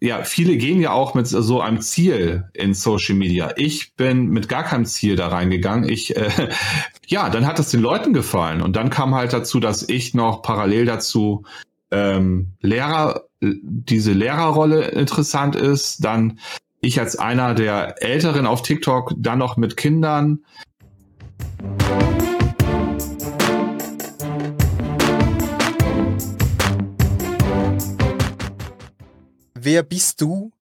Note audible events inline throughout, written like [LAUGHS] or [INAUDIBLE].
ja, viele gehen ja auch mit so einem Ziel in Social Media. Ich bin mit gar keinem Ziel da reingegangen. Ich, äh, [LAUGHS] ja, dann hat es den Leuten gefallen. Und dann kam halt dazu, dass ich noch parallel dazu ähm, Lehrer, diese Lehrerrolle interessant ist. Dann ich als einer der Älteren auf TikTok, dann noch mit Kindern. Wer bist du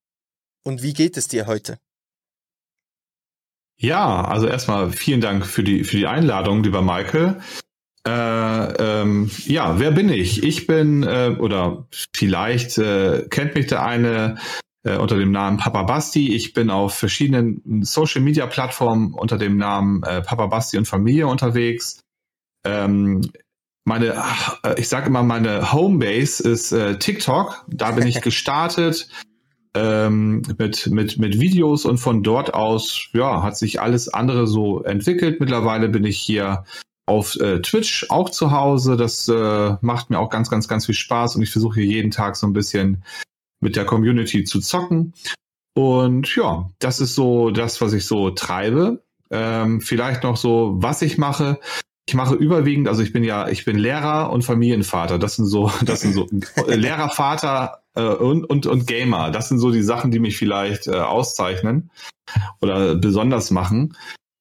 und wie geht es dir heute? Ja, also erstmal vielen Dank für die, für die Einladung, lieber Michael. Äh, ähm, ja, wer bin ich? Ich bin, äh, oder vielleicht äh, kennt mich der eine äh, unter dem Namen Papa Basti. Ich bin auf verschiedenen Social Media Plattformen unter dem Namen äh, Papa Basti und Familie unterwegs. Ähm, meine, äh, ich sage immer, meine Homebase ist äh, TikTok. Da bin ich [LAUGHS] gestartet ähm, mit, mit, mit Videos und von dort aus, ja, hat sich alles andere so entwickelt. Mittlerweile bin ich hier auf äh, Twitch auch zu Hause. Das äh, macht mir auch ganz, ganz, ganz viel Spaß und ich versuche hier jeden Tag so ein bisschen mit der Community zu zocken. Und ja, das ist so das, was ich so treibe. Ähm, vielleicht noch so, was ich mache ich mache überwiegend, also ich bin ja, ich bin Lehrer und Familienvater. Das sind so, das sind so [LAUGHS] Lehrer, Vater äh, und, und, und Gamer. Das sind so die Sachen, die mich vielleicht äh, auszeichnen oder besonders machen.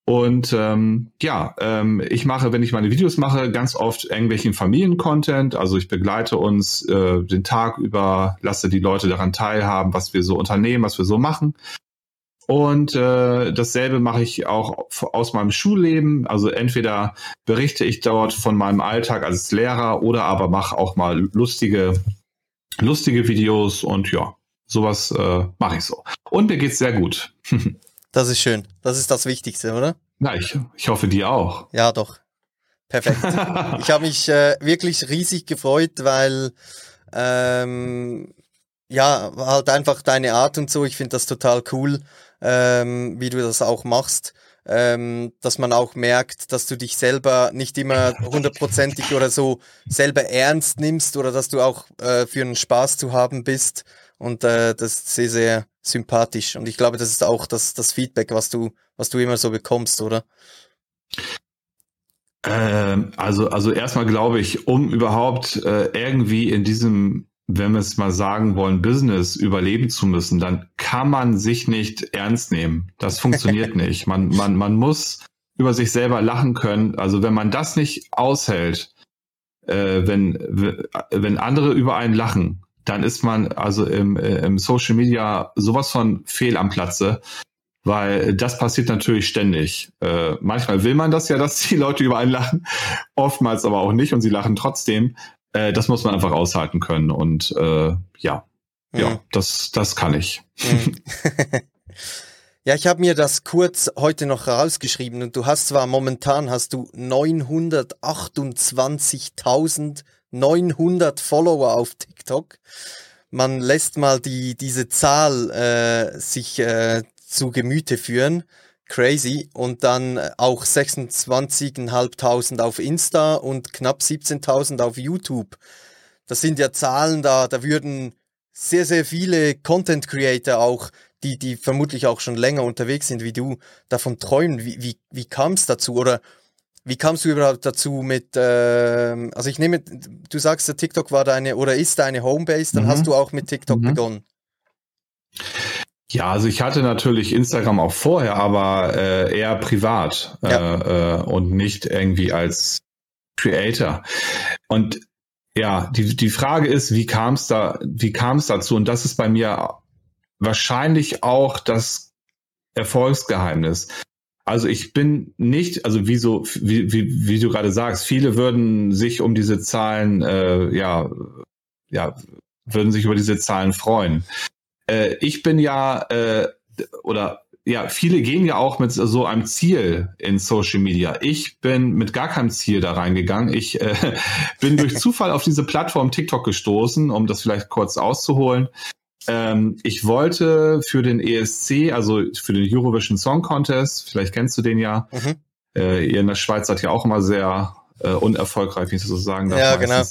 Und ähm, ja, ähm, ich mache, wenn ich meine Videos mache, ganz oft irgendwelchen Familiencontent. Also ich begleite uns äh, den Tag über, lasse die Leute daran teilhaben, was wir so unternehmen, was wir so machen. Und äh, dasselbe mache ich auch aus meinem Schulleben. Also entweder berichte ich dort von meinem Alltag als Lehrer oder aber mache auch mal lustige, lustige Videos und ja, sowas äh, mache ich so. Und mir geht's sehr gut. [LAUGHS] das ist schön. Das ist das Wichtigste, oder? Na, ich, ich hoffe, dir auch. Ja, doch. Perfekt. [LAUGHS] ich habe mich äh, wirklich riesig gefreut, weil ähm, ja, halt einfach deine Art und so, ich finde das total cool ähm, wie du das auch machst, ähm, dass man auch merkt, dass du dich selber nicht immer hundertprozentig oder so selber ernst nimmst oder dass du auch äh, für einen Spaß zu haben bist. Und äh, das ist sehr, sehr sympathisch. Und ich glaube, das ist auch das, das Feedback, was du, was du immer so bekommst, oder? Ähm, also, also erstmal glaube ich, um überhaupt äh, irgendwie in diesem wenn wir es mal sagen wollen, Business überleben zu müssen, dann kann man sich nicht ernst nehmen. Das funktioniert [LAUGHS] nicht. Man, man, man muss über sich selber lachen können. Also wenn man das nicht aushält, äh, wenn, wenn andere über einen lachen, dann ist man also im, im Social Media sowas von fehl am Platze, weil das passiert natürlich ständig. Äh, manchmal will man das ja, dass die Leute über einen lachen, oftmals aber auch nicht und sie lachen trotzdem. Äh, das muss man einfach aushalten können. Und äh, ja, mhm. ja, das, das kann ich. Mhm. [LAUGHS] ja, ich habe mir das kurz heute noch rausgeschrieben und du hast zwar momentan hast du 928.900 Follower auf TikTok. Man lässt mal die, diese Zahl äh, sich äh, zu Gemüte führen crazy. Und dann äh, auch 26.500 auf Insta und knapp 17.000 auf YouTube. Das sind ja Zahlen da, da würden sehr, sehr viele Content Creator auch, die, die vermutlich auch schon länger unterwegs sind wie du, davon träumen. Wie, wie, wie kam es dazu? Oder wie kamst du überhaupt dazu mit, äh, also ich nehme, du sagst, der TikTok war deine oder ist deine Homebase, dann mhm. hast du auch mit TikTok mhm. begonnen. Ja, also ich hatte natürlich Instagram auch vorher, aber äh, eher privat ja. äh, äh, und nicht irgendwie als Creator. Und ja, die, die Frage ist, wie kam es da, wie kam es dazu? Und das ist bei mir wahrscheinlich auch das Erfolgsgeheimnis. Also ich bin nicht, also wie so, wie, wie, wie du gerade sagst, viele würden sich um diese Zahlen, äh, ja, ja, würden sich über diese Zahlen freuen äh, ich bin ja, äh, oder ja, viele gehen ja auch mit so einem Ziel in Social Media. Ich bin mit gar keinem Ziel da reingegangen. Ich äh, [LAUGHS] bin durch Zufall auf diese Plattform TikTok gestoßen, um das vielleicht kurz auszuholen. Ähm, ich wollte für den ESC, also für den Eurovision Song Contest, vielleicht kennst du den ja, mhm. äh, ihr in der Schweiz seid ja auch immer sehr äh, unerfolgreich, wie ich das so sagen darf. Ja, genau.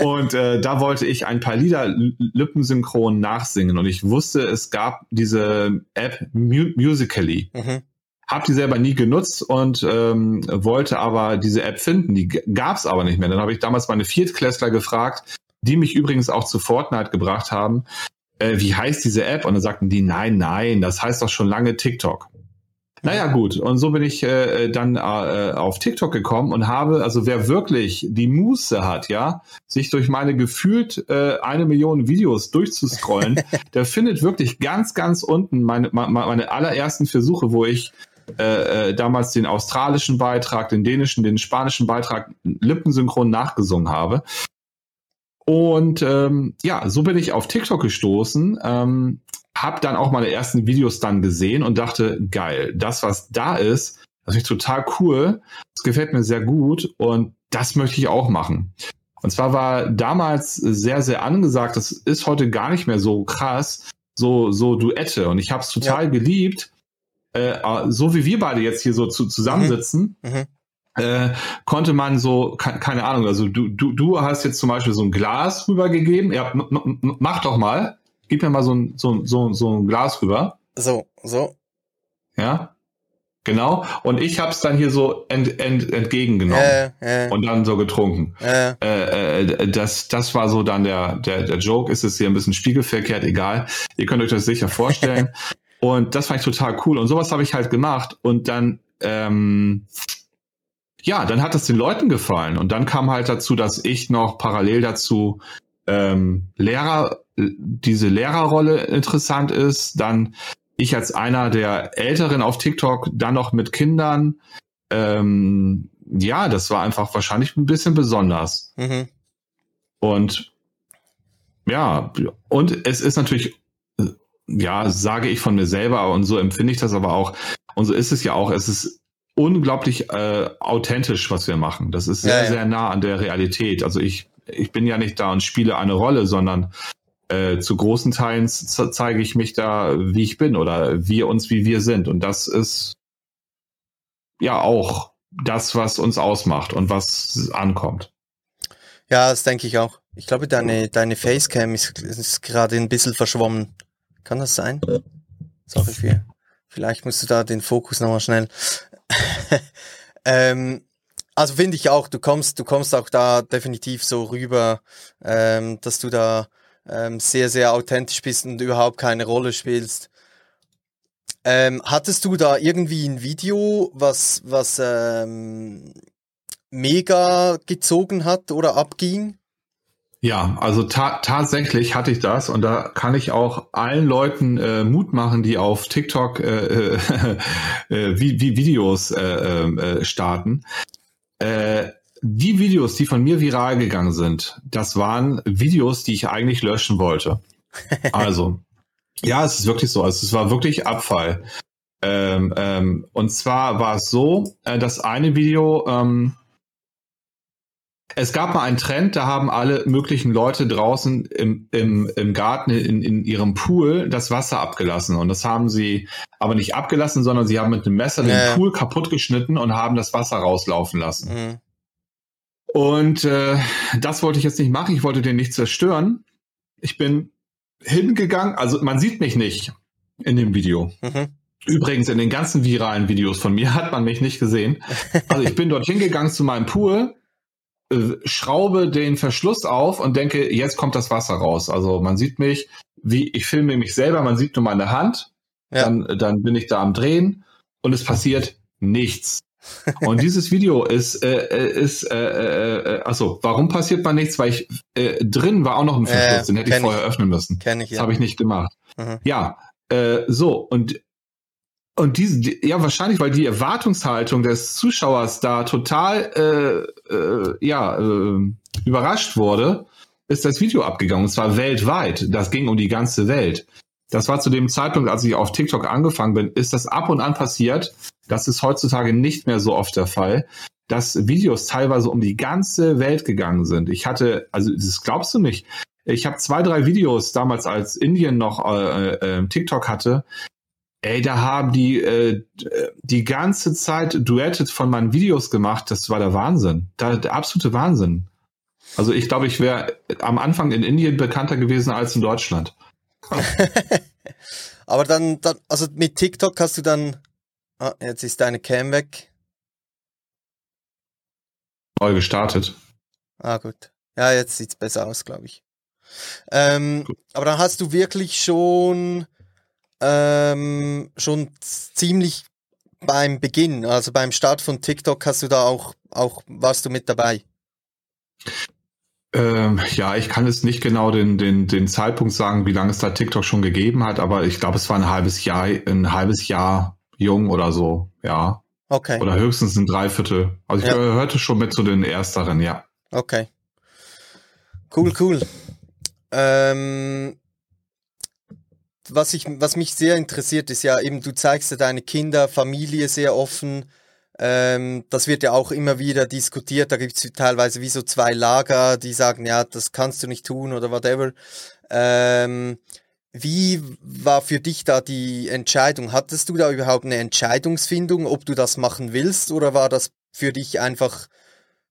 [LAUGHS] und äh, da wollte ich ein paar Lieder lippensynchron nachsingen und ich wusste, es gab diese App Mu Musically. Mhm. Hab die selber nie genutzt und ähm, wollte aber diese App finden. Die gab's aber nicht mehr. Dann habe ich damals meine Viertklässler gefragt, die mich übrigens auch zu Fortnite gebracht haben, äh, wie heißt diese App? Und dann sagten die, nein, nein, das heißt doch schon lange TikTok. Naja, gut. Und so bin ich äh, dann äh, auf TikTok gekommen und habe, also wer wirklich die Muße hat, ja, sich durch meine gefühlt äh, eine Million Videos durchzuscrollen, [LAUGHS] der findet wirklich ganz, ganz unten meine, meine allerersten Versuche, wo ich äh, äh, damals den australischen Beitrag, den dänischen, den spanischen Beitrag lippensynchron nachgesungen habe. Und ähm, ja, so bin ich auf TikTok gestoßen, ähm, habe dann auch meine ersten Videos dann gesehen und dachte, geil, das, was da ist, das ist total cool, das gefällt mir sehr gut und das möchte ich auch machen. Und zwar war damals sehr, sehr angesagt, das ist heute gar nicht mehr so krass, so, so Duette. Und ich habe es total ja. geliebt, äh, so wie wir beide jetzt hier so zu, zusammensitzen. Mhm. Mhm äh, konnte man so, keine Ahnung, also du, du, du hast jetzt zum Beispiel so ein Glas rübergegeben. Ja, mach doch mal. Gib mir mal so ein, so, so, so ein Glas rüber. So, so. Ja, genau. Und ich hab's dann hier so ent, ent, entgegengenommen äh, äh. und dann so getrunken. Äh, äh. das, das war so dann der, der, der Joke. Ist es hier ein bisschen spiegelverkehrt, egal. Ihr könnt euch das sicher vorstellen. [LAUGHS] und das fand ich total cool. Und sowas habe ich halt gemacht. Und dann ähm, ja, dann hat es den Leuten gefallen. Und dann kam halt dazu, dass ich noch parallel dazu ähm, Lehrer, diese Lehrerrolle interessant ist. Dann ich als einer der Älteren auf TikTok, dann noch mit Kindern. Ähm, ja, das war einfach wahrscheinlich ein bisschen besonders. Mhm. Und ja, und es ist natürlich, ja, sage ich von mir selber und so empfinde ich das aber auch. Und so ist es ja auch. Es ist unglaublich äh, authentisch, was wir machen. Das ist sehr, ja, ja. sehr nah an der Realität. Also ich, ich bin ja nicht da und spiele eine Rolle, sondern äh, zu großen Teilen zeige ich mich da, wie ich bin oder wir uns, wie wir sind. Und das ist ja auch das, was uns ausmacht und was ankommt. Ja, das denke ich auch. Ich glaube, deine, deine Facecam ist, ist gerade ein bisschen verschwommen. Kann das sein? Sorry für. Vielleicht musst du da den Fokus nochmal schnell. [LAUGHS] ähm, also finde ich auch, du kommst, du kommst auch da definitiv so rüber, ähm, dass du da ähm, sehr, sehr authentisch bist und überhaupt keine Rolle spielst. Ähm, hattest du da irgendwie ein Video, was, was ähm, mega gezogen hat oder abging? Ja, also ta tatsächlich hatte ich das und da kann ich auch allen Leuten äh, Mut machen, die auf TikTok äh, äh, [LAUGHS] wie, wie Videos äh, äh, starten. Die Videos, die von mir viral gegangen sind, das waren Videos, die ich eigentlich löschen wollte. [LAUGHS] Also, ja, es ist wirklich so. Also, es war wirklich Abfall. Ähm, ähm, und zwar war es so, äh, das eine Video, ähm, es gab mal einen Trend, da haben alle möglichen Leute draußen im, im, im Garten in, in ihrem Pool das Wasser abgelassen. Und das haben sie aber nicht abgelassen, sondern sie haben mit einem Messer nee. den Pool kaputt geschnitten und haben das Wasser rauslaufen lassen. Mhm. Und äh, das wollte ich jetzt nicht machen. Ich wollte den nicht zerstören. Ich bin hingegangen, also man sieht mich nicht in dem Video. Mhm. Übrigens, in den ganzen viralen Videos von mir [LAUGHS] hat man mich nicht gesehen. Also ich bin dort hingegangen zu meinem Pool, äh, schraube den Verschluss auf und denke, jetzt kommt das Wasser raus. Also man sieht mich, wie ich filme mich selber, man sieht nur meine Hand, ja. dann, dann bin ich da am Drehen und es passiert nichts. Und dieses Video ist, äh, äh ist äh, äh, äh, achso, warum passiert man nichts? Weil ich äh, drin war auch noch ein Verschluss, äh, den hätte ich vorher ich. öffnen müssen. Kenn ich, ja. Das habe ich nicht gemacht. Mhm. Ja, äh, so, und und diese, die, ja, wahrscheinlich, weil die Erwartungshaltung des Zuschauers da total äh, äh, ja, äh, überrascht wurde, ist das Video abgegangen. Und zwar weltweit. Das ging um die ganze Welt. Das war zu dem Zeitpunkt, als ich auf TikTok angefangen bin, ist das ab und an passiert. Das ist heutzutage nicht mehr so oft der Fall, dass Videos teilweise um die ganze Welt gegangen sind. Ich hatte, also das glaubst du nicht. Ich habe zwei, drei Videos damals, als Indien noch äh, äh, TikTok hatte, ey, da haben die äh, die ganze Zeit Duette von meinen Videos gemacht. Das war der Wahnsinn. Da, der absolute Wahnsinn. Also ich glaube, ich wäre am Anfang in Indien bekannter gewesen als in Deutschland. [LAUGHS] Aber dann, dann, also mit TikTok hast du dann, ah, jetzt ist deine Cam weg. Neu gestartet. Ah, gut. Ja, jetzt sieht's besser aus, glaube ich. Ähm, aber dann hast du wirklich schon, ähm, schon ziemlich beim Beginn, also beim Start von TikTok hast du da auch, auch warst du mit dabei? Ähm, ja, ich kann jetzt nicht genau den, den, den Zeitpunkt sagen, wie lange es da TikTok schon gegeben hat, aber ich glaube, es war ein halbes Jahr, ein halbes Jahr jung oder so, ja. Okay. Oder höchstens ein Dreiviertel. Also ich ja. gehörte schon mit zu den Ersteren, ja. Okay. Cool, cool. Ähm, was, ich, was mich sehr interessiert, ist ja eben, du zeigst ja deine Kinder, Familie sehr offen. Ähm, das wird ja auch immer wieder diskutiert. Da gibt es teilweise wie so zwei Lager, die sagen, ja, das kannst du nicht tun oder whatever. Ähm, wie war für dich da die Entscheidung? Hattest du da überhaupt eine Entscheidungsfindung, ob du das machen willst oder war das für dich einfach,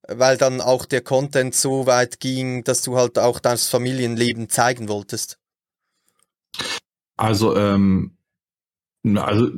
weil dann auch der Content so weit ging, dass du halt auch das Familienleben zeigen wolltest? Also, ähm, also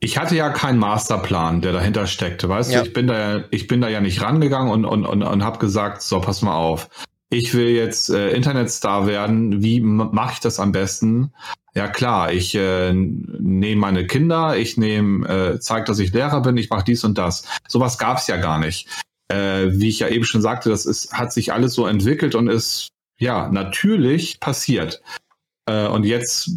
ich hatte ja keinen Masterplan, der dahinter steckte, weißt ja. du? Ich bin da ja, ich bin da ja nicht rangegangen und und und, und habe gesagt, so pass mal auf, ich will jetzt äh, Internetstar werden. Wie mache ich das am besten? Ja klar, ich äh, nehme meine Kinder, ich nehme, äh, zeige, dass ich Lehrer bin, ich mache dies und das. Sowas gab es ja gar nicht. Äh, wie ich ja eben schon sagte, das ist, hat sich alles so entwickelt und ist ja natürlich passiert. Äh, und jetzt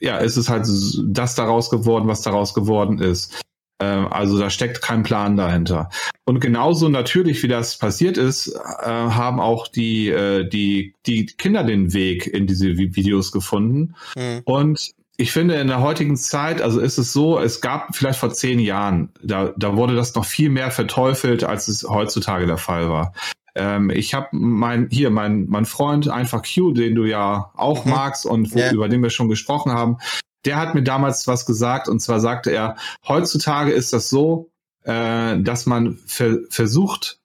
ja, ist es halt das daraus geworden, was daraus geworden ist. Ähm, also da steckt kein Plan dahinter. Und genauso natürlich, wie das passiert ist, äh, haben auch die, äh, die, die Kinder den Weg in diese Videos gefunden. Mhm. Und ich finde, in der heutigen Zeit, also ist es so, es gab vielleicht vor zehn Jahren, da, da wurde das noch viel mehr verteufelt, als es heutzutage der Fall war. Ähm, ich habe mein hier mein mein Freund einfach Q, den du ja auch mhm. magst und wo, yeah. über den wir schon gesprochen haben. Der hat mir damals was gesagt und zwar sagte er: Heutzutage ist das so, äh, dass man ver versucht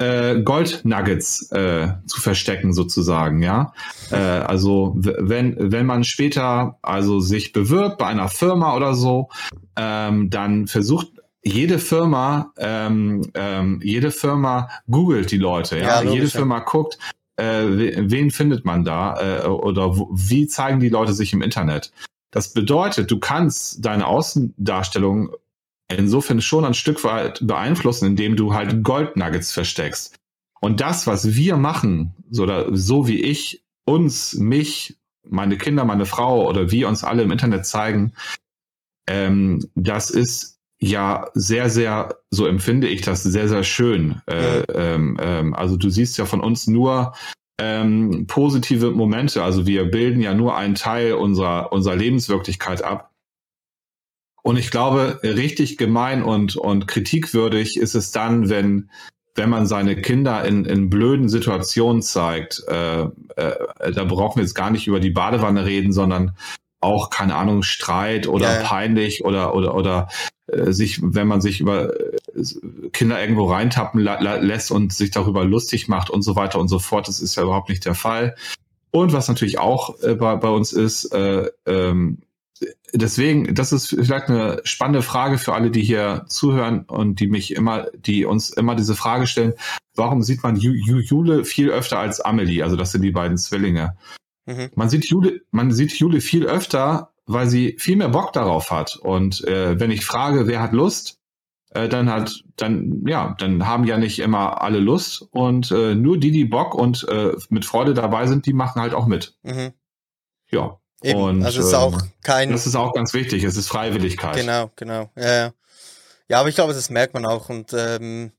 äh, Goldnuggets äh, zu verstecken sozusagen, ja. Äh, also wenn wenn man später also sich bewirbt bei einer Firma oder so, ähm, dann versucht jede Firma, ähm, ähm, jede Firma googelt die Leute, ja. ja jede Firma guckt, äh, wen findet man da äh, oder wo, wie zeigen die Leute sich im Internet. Das bedeutet, du kannst deine Außendarstellung insofern schon ein Stück weit beeinflussen, indem du halt Goldnuggets versteckst. Und das, was wir machen, so, oder so wie ich uns, mich, meine Kinder, meine Frau oder wir uns alle im Internet zeigen, ähm, das ist ja sehr, sehr, so empfinde ich das, sehr, sehr schön. Äh, ähm, ähm, also du siehst ja von uns nur ähm, positive Momente. Also wir bilden ja nur einen Teil unserer, unserer Lebenswirklichkeit ab. Und ich glaube, richtig gemein und, und kritikwürdig ist es dann, wenn, wenn man seine Kinder in, in blöden Situationen zeigt. Äh, äh, da brauchen wir jetzt gar nicht über die Badewanne reden, sondern auch, keine Ahnung, Streit oder ja. peinlich oder, oder, oder äh, sich, wenn man sich über äh, Kinder irgendwo reintappen lässt und sich darüber lustig macht und so weiter und so fort. Das ist ja überhaupt nicht der Fall. Und was natürlich auch äh, bei, bei uns ist, äh, ähm, deswegen, das ist vielleicht eine spannende Frage für alle, die hier zuhören und die mich immer, die uns immer diese Frage stellen, warum sieht man Jule viel öfter als Amelie? Also das sind die beiden Zwillinge. Mhm. Man sieht Jule, man sieht Jule viel öfter weil sie viel mehr Bock darauf hat. Und äh, wenn ich frage, wer hat Lust, äh, dann hat, dann, ja, dann haben ja nicht immer alle Lust und äh, nur die, die Bock und äh, mit Freude dabei sind, die machen halt auch mit. Mhm. Ja. Eben. Und also es ist auch ähm, kein. Das ist auch ganz wichtig. Es ist Freiwilligkeit. Genau, genau. Ja, ja. ja aber ich glaube, das merkt man auch und ähm,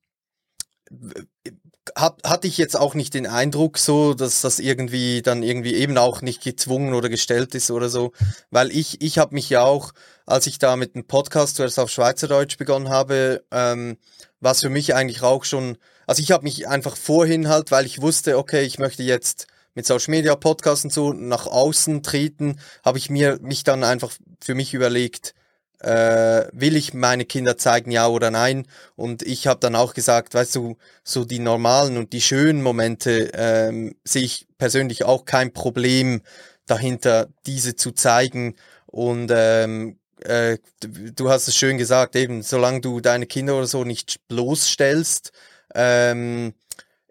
hab, hatte ich jetzt auch nicht den Eindruck so, dass das irgendwie dann irgendwie eben auch nicht gezwungen oder gestellt ist oder so, weil ich ich habe mich ja auch, als ich da mit dem Podcast zuerst auf Schweizerdeutsch begonnen habe, ähm, was für mich eigentlich auch schon, also ich habe mich einfach vorhin halt, weil ich wusste, okay, ich möchte jetzt mit Social Media, Podcasts und so nach außen treten, habe ich mir mich dann einfach für mich überlegt, äh, will ich meine Kinder zeigen, ja oder nein? Und ich habe dann auch gesagt, weißt du, so die normalen und die schönen Momente ähm, sehe ich persönlich auch kein Problem dahinter, diese zu zeigen. Und ähm, äh, du hast es schön gesagt, eben, solange du deine Kinder oder so nicht bloßstellst, ähm,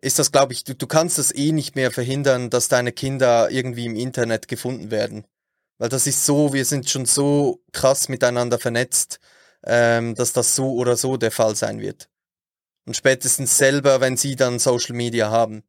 ist das, glaube ich, du, du kannst das eh nicht mehr verhindern, dass deine Kinder irgendwie im Internet gefunden werden. Weil das ist so, wir sind schon so krass miteinander vernetzt, ähm, dass das so oder so der Fall sein wird. Und spätestens selber, wenn sie dann Social Media haben.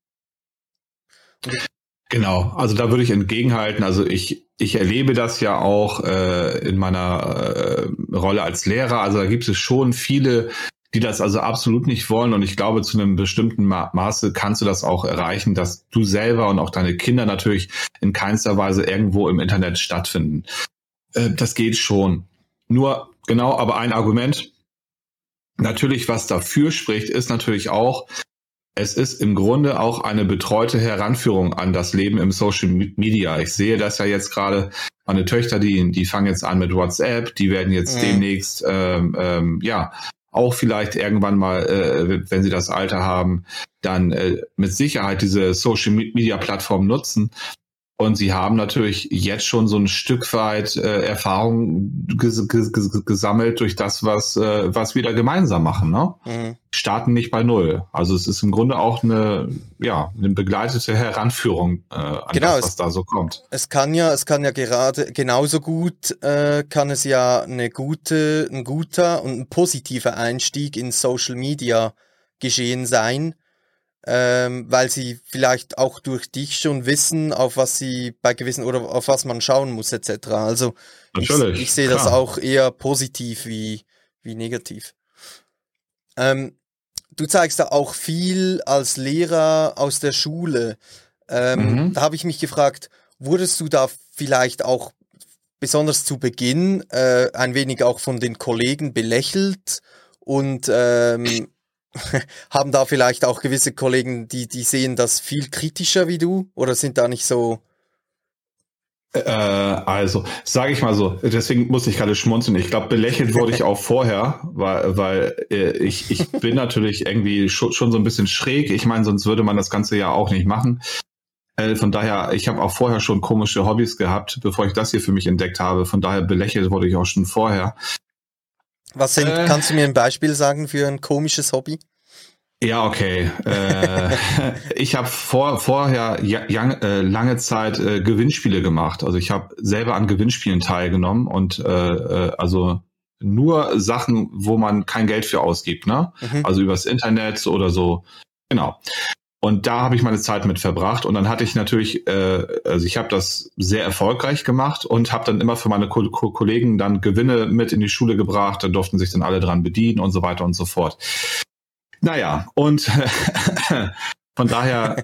Genau, also da würde ich entgegenhalten. Also ich, ich erlebe das ja auch äh, in meiner äh, Rolle als Lehrer. Also da gibt es schon viele die das also absolut nicht wollen. Und ich glaube, zu einem bestimmten Ma Maße kannst du das auch erreichen, dass du selber und auch deine Kinder natürlich in keinster Weise irgendwo im Internet stattfinden. Äh, das geht schon. Nur, genau, aber ein Argument, natürlich, was dafür spricht, ist natürlich auch, es ist im Grunde auch eine betreute Heranführung an das Leben im Social Media. Ich sehe das ja jetzt gerade, meine Töchter, die, die fangen jetzt an mit WhatsApp, die werden jetzt mhm. demnächst ähm, ähm, ja auch vielleicht irgendwann mal, äh, wenn sie das Alter haben, dann äh, mit Sicherheit diese Social Media Plattform nutzen. Und sie haben natürlich jetzt schon so ein Stück weit äh, Erfahrung ges ges gesammelt durch das, was, äh, was wir da gemeinsam machen. Ne? Mhm. Starten nicht bei Null. Also es ist im Grunde auch eine, ja, eine begleitete Heranführung äh, an genau, das, was es, da so kommt. Es kann ja, es kann ja gerade genauso gut, äh, kann es ja eine gute, ein guter und ein positiver Einstieg in Social Media geschehen sein ähm, weil sie vielleicht auch durch dich schon wissen, auf was sie bei gewissen oder auf was man schauen muss etc. Also Natürlich, ich, ich sehe das auch eher positiv wie, wie negativ. Ähm, du zeigst da auch viel als Lehrer aus der Schule. Ähm, mhm. Da habe ich mich gefragt, wurdest du da vielleicht auch besonders zu Beginn äh, ein wenig auch von den Kollegen belächelt und ähm, [LAUGHS] haben da vielleicht auch gewisse Kollegen, die, die sehen das viel kritischer wie du oder sind da nicht so? Äh, also, sage ich mal so, deswegen muss ich gerade schmunzeln. Ich glaube, belächelt [LAUGHS] wurde ich auch vorher, weil, weil äh, ich, ich [LAUGHS] bin natürlich irgendwie schon, schon so ein bisschen schräg. Ich meine, sonst würde man das Ganze ja auch nicht machen. Äh, von daher, ich habe auch vorher schon komische Hobbys gehabt, bevor ich das hier für mich entdeckt habe. Von daher belächelt wurde ich auch schon vorher. Was sind, äh, kannst du mir ein Beispiel sagen für ein komisches Hobby? Ja, okay. Äh, [LAUGHS] ich habe vor, vorher ja, äh, lange Zeit äh, Gewinnspiele gemacht. Also ich habe selber an Gewinnspielen teilgenommen und äh, äh, also nur Sachen, wo man kein Geld für ausgibt, ne? Mhm. Also übers Internet oder so. Genau. Und da habe ich meine Zeit mit verbracht und dann hatte ich natürlich, äh, also ich habe das sehr erfolgreich gemacht und habe dann immer für meine Ko Ko Kollegen dann Gewinne mit in die Schule gebracht, da durften sich dann alle dran bedienen und so weiter und so fort. Naja, und [LAUGHS] von daher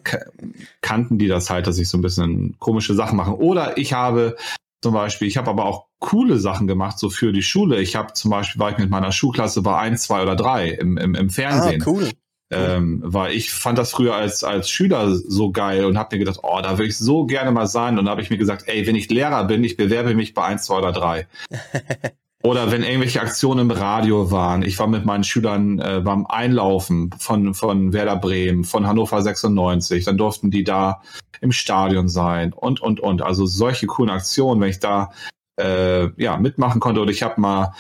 kannten die das halt, dass ich so ein bisschen komische Sachen mache. Oder ich habe zum Beispiel, ich habe aber auch coole Sachen gemacht, so für die Schule. Ich habe zum Beispiel, war ich mit meiner Schulklasse bei eins, zwei oder drei im, im, im Fernsehen. Ah, cool. Ähm, weil ich fand das früher als, als Schüler so geil und habe mir gedacht, oh, da will ich so gerne mal sein. Und da habe ich mir gesagt, ey, wenn ich Lehrer bin, ich bewerbe mich bei eins, zwei oder drei. [LAUGHS] oder wenn irgendwelche Aktionen im Radio waren. Ich war mit meinen Schülern äh, beim Einlaufen von, von Werder Bremen, von Hannover 96. Dann durften die da im Stadion sein und, und, und. Also solche coolen Aktionen, wenn ich da äh, ja, mitmachen konnte. Oder ich habe mal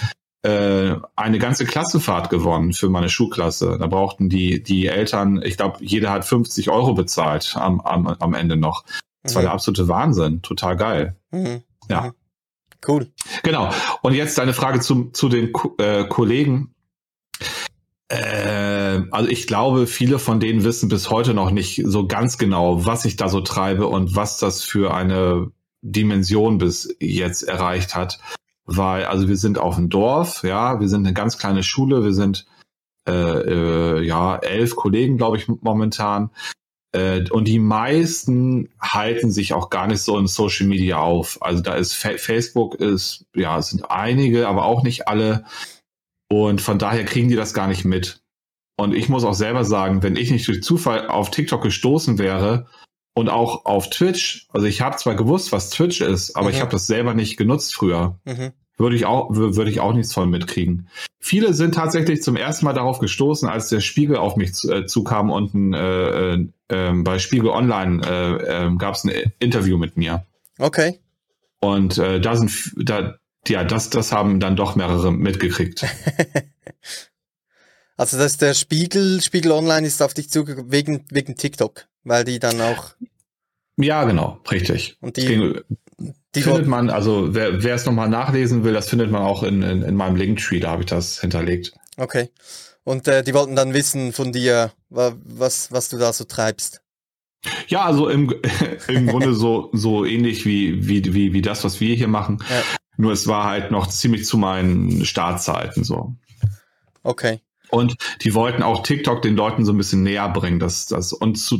äh, eine ganze Klassefahrt gewonnen für meine Schulklasse. Da brauchten die, die Eltern, ich glaube, jeder hat 50 Euro bezahlt am, am, am Ende noch. Das mhm. war der absolute Wahnsinn. Total geil. Mhm. Ja. Mhm. Cool. Genau. Und jetzt deine Frage zu, zu den äh, Kollegen. Äh, also ich glaube, viele von denen wissen bis heute noch nicht so ganz genau, was ich da so treibe und was das für eine Dimension bis jetzt erreicht hat weil also wir sind auf dem Dorf, ja, wir sind eine ganz kleine Schule, wir sind äh, äh, ja elf Kollegen, glaube ich, momentan. Äh, und die meisten halten sich auch gar nicht so in Social Media auf. Also da ist Fa Facebook ist, ja, es sind einige, aber auch nicht alle. Und von daher kriegen die das gar nicht mit. Und ich muss auch selber sagen, wenn ich nicht durch Zufall auf TikTok gestoßen wäre und auch auf Twitch. Also ich habe zwar gewusst, was Twitch ist, aber mhm. ich habe das selber nicht genutzt früher. Mhm. Würde ich auch, würde ich auch nichts von mitkriegen. Viele sind tatsächlich zum ersten Mal darauf gestoßen, als der Spiegel auf mich zu, äh, zukam und ein, äh, äh, ähm, bei Spiegel Online äh, äh, gab es ein Interview mit mir. Okay. Und äh, da sind, da, ja, das, das haben dann doch mehrere mitgekriegt. [LAUGHS] also dass der Spiegel, Spiegel Online ist auf dich zugekommen wegen, wegen TikTok, weil die dann auch. Ja, genau, richtig. Und die, die findet man, also wer, wer es nochmal nachlesen will, das findet man auch in, in, in meinem Linktree, da habe ich das hinterlegt. Okay. Und äh, die wollten dann wissen von dir, was, was du da so treibst. Ja, also im, [LAUGHS] im Grunde so, so ähnlich wie, wie, wie, wie das, was wir hier machen. Ja. Nur es war halt noch ziemlich zu meinen Startzeiten so. Okay. Und die wollten auch TikTok den Leuten so ein bisschen näher bringen, dass das uns zu,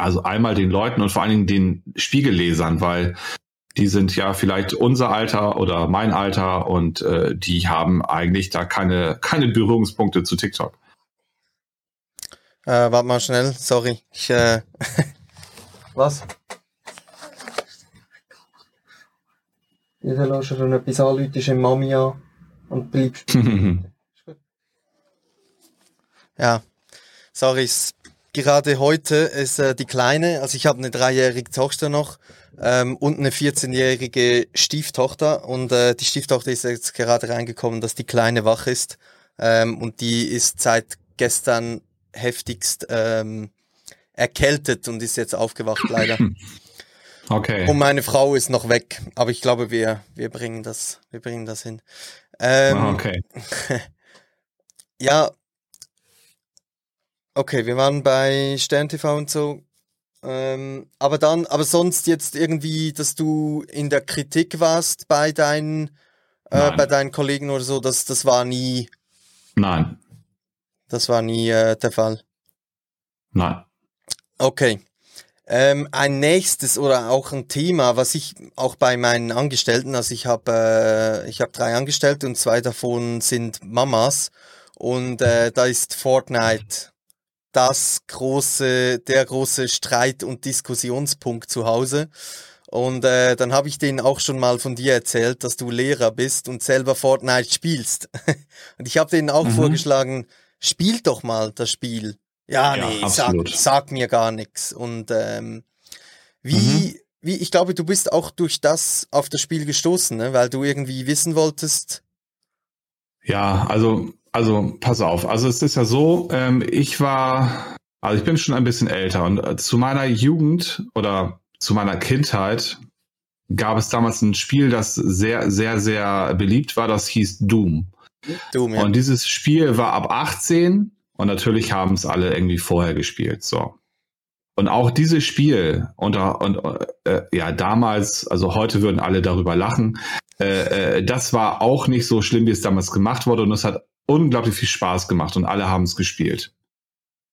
also einmal den Leuten und vor allen Dingen den Spiegellesern, weil die sind ja vielleicht unser Alter oder mein Alter und äh, die haben eigentlich da keine, keine Berührungspunkte zu TikTok. Äh, warte mal schnell, sorry. Ich, äh, [LAUGHS] Was? Wieso lässt schon etwas anrufen, im Mami an und bleibst. [LAUGHS] ja, sorry, gerade heute ist äh, die Kleine, also ich habe eine dreijährige Tochter noch ähm, und eine 14-jährige Stieftochter und äh, die Stieftochter ist jetzt gerade reingekommen, dass die Kleine wach ist ähm, und die ist seit gestern heftigst ähm, erkältet und ist jetzt aufgewacht leider. Okay. Und meine Frau ist noch weg, aber ich glaube, wir, wir bringen das, wir bringen das hin. Ähm, ah, okay. [LAUGHS] ja. Okay, wir waren bei Stern TV und so. Ähm, aber dann, aber sonst jetzt irgendwie, dass du in der Kritik warst bei deinen, äh, bei deinen Kollegen oder so, das, das war nie. Nein. Das war nie äh, der Fall. Nein. Okay. Ähm, ein nächstes oder auch ein Thema, was ich auch bei meinen Angestellten, also ich habe äh, ich habe drei Angestellte und zwei davon sind Mamas und äh, da ist Fortnite das große, der große Streit- und Diskussionspunkt zu Hause. Und äh, dann habe ich denen auch schon mal von dir erzählt, dass du Lehrer bist und selber Fortnite spielst. [LAUGHS] und ich habe denen auch mhm. vorgeschlagen, spielt doch mal das Spiel. Ja, ja nee, sag, sag, mir gar nichts. Und ähm, wie, mhm. wie, ich glaube, du bist auch durch das auf das Spiel gestoßen, ne? weil du irgendwie wissen wolltest. Ja, also, also pass auf. Also es ist ja so, ähm, ich war, also ich bin schon ein bisschen älter und äh, zu meiner Jugend oder zu meiner Kindheit gab es damals ein Spiel, das sehr, sehr, sehr beliebt war, das hieß Doom. Doom ja. Und dieses Spiel war ab 18 und natürlich haben es alle irgendwie vorher gespielt. So. Und auch dieses Spiel unter und äh, ja damals, also heute würden alle darüber lachen. Äh, äh, das war auch nicht so schlimm, wie es damals gemacht wurde und es hat unglaublich viel Spaß gemacht und alle haben es gespielt.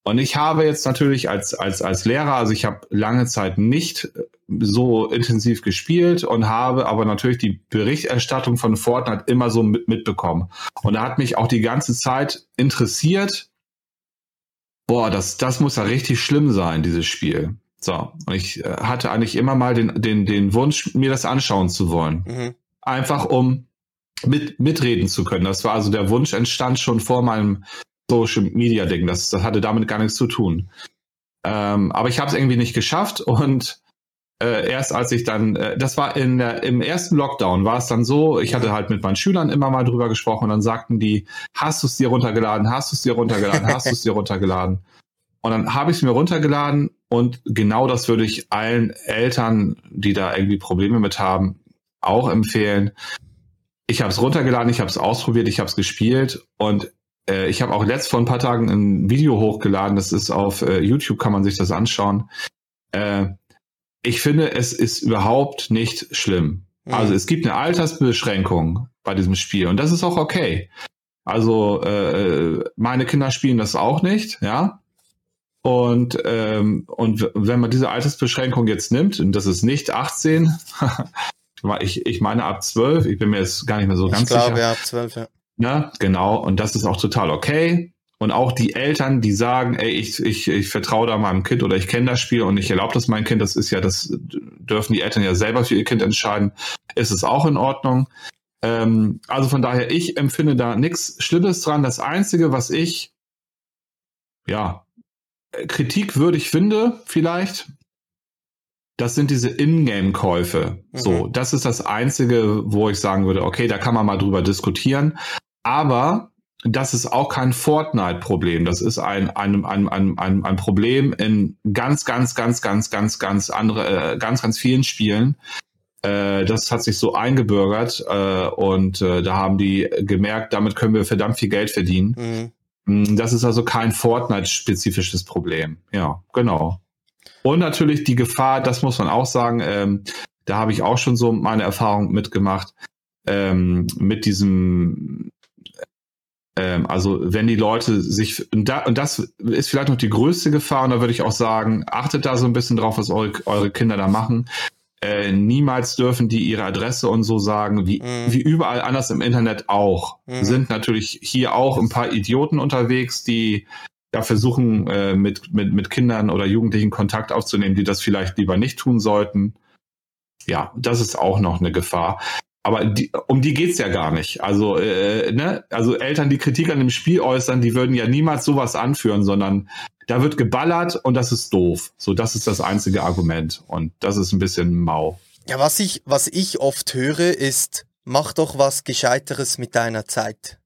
Und ich habe jetzt natürlich als als als Lehrer, also ich habe lange Zeit nicht so intensiv gespielt und habe aber natürlich die Berichterstattung von Fortnite immer so mit, mitbekommen. Und da hat mich auch die ganze Zeit interessiert, boah, das, das muss ja richtig schlimm sein, dieses Spiel. So, und ich äh, hatte eigentlich immer mal den, den, den Wunsch, mir das anschauen zu wollen. Mhm. Einfach um mit, mitreden zu können. Das war also der Wunsch entstand schon vor meinem Social Media Ding. Das, das hatte damit gar nichts zu tun. Ähm, aber ich habe es irgendwie nicht geschafft und äh, erst als ich dann, äh, das war in der, im ersten Lockdown, war es dann so, ich hatte halt mit meinen Schülern immer mal drüber gesprochen und dann sagten die, hast du es dir runtergeladen, hast du es dir runtergeladen, hast du es dir runtergeladen. Und dann habe ich es mir runtergeladen und genau das würde ich allen Eltern, die da irgendwie Probleme mit haben, auch empfehlen. Ich habe es runtergeladen, ich habe es ausprobiert, ich habe es gespielt und äh, ich habe auch letzt vor ein paar Tagen ein Video hochgeladen, das ist auf äh, YouTube, kann man sich das anschauen. Äh, ich finde, es ist überhaupt nicht schlimm. Mhm. Also es gibt eine Altersbeschränkung bei diesem Spiel und das ist auch okay. Also äh, meine Kinder spielen das auch nicht, ja. Und, ähm, und wenn man diese Altersbeschränkung jetzt nimmt, und das ist nicht 18, [LAUGHS] ich, ich meine ab 12, ich bin mir jetzt gar nicht mehr so ich ganz glaube, sicher. Ja, ab 12, ja. Ja, genau, und das ist auch total okay. Und auch die Eltern, die sagen, ey, ich, ich, ich vertraue da meinem Kind oder ich kenne das Spiel und ich erlaube das mein Kind, das ist ja, das dürfen die Eltern ja selber für ihr Kind entscheiden, ist es auch in Ordnung. Ähm, also von daher, ich empfinde da nichts Schlimmes dran. Das Einzige, was ich, ja, kritikwürdig finde, vielleicht, das sind diese Ingame-Käufe. Mhm. So, das ist das Einzige, wo ich sagen würde, okay, da kann man mal drüber diskutieren. Aber das ist auch kein Fortnite-Problem. Das ist ein, ein, ein, ein, ein, ein Problem in ganz, ganz, ganz, ganz, ganz, ganz andere, äh, ganz, ganz vielen Spielen. Äh, das hat sich so eingebürgert äh, und äh, da haben die gemerkt, damit können wir verdammt viel Geld verdienen. Mhm. Mm, das ist also kein Fortnite-spezifisches Problem. Ja, genau. Und natürlich die Gefahr, das muss man auch sagen, ähm, da habe ich auch schon so meine Erfahrung mitgemacht, ähm, mit diesem ähm, also wenn die Leute sich, und, da, und das ist vielleicht noch die größte Gefahr, und da würde ich auch sagen, achtet da so ein bisschen drauf, was eure, eure Kinder da machen. Äh, niemals dürfen die ihre Adresse und so sagen, wie, mhm. wie überall anders im Internet auch. Mhm. Sind natürlich hier auch ein paar Idioten unterwegs, die da versuchen, äh, mit, mit, mit Kindern oder Jugendlichen Kontakt aufzunehmen, die das vielleicht lieber nicht tun sollten. Ja, das ist auch noch eine Gefahr. Aber die, um die geht's ja gar nicht. Also, äh, ne? also Eltern, die Kritik an dem Spiel äußern, die würden ja niemals sowas anführen, sondern da wird geballert und das ist doof. So, das ist das einzige Argument. Und das ist ein bisschen mau. Ja, was ich, was ich oft höre, ist, mach doch was Gescheiteres mit deiner Zeit.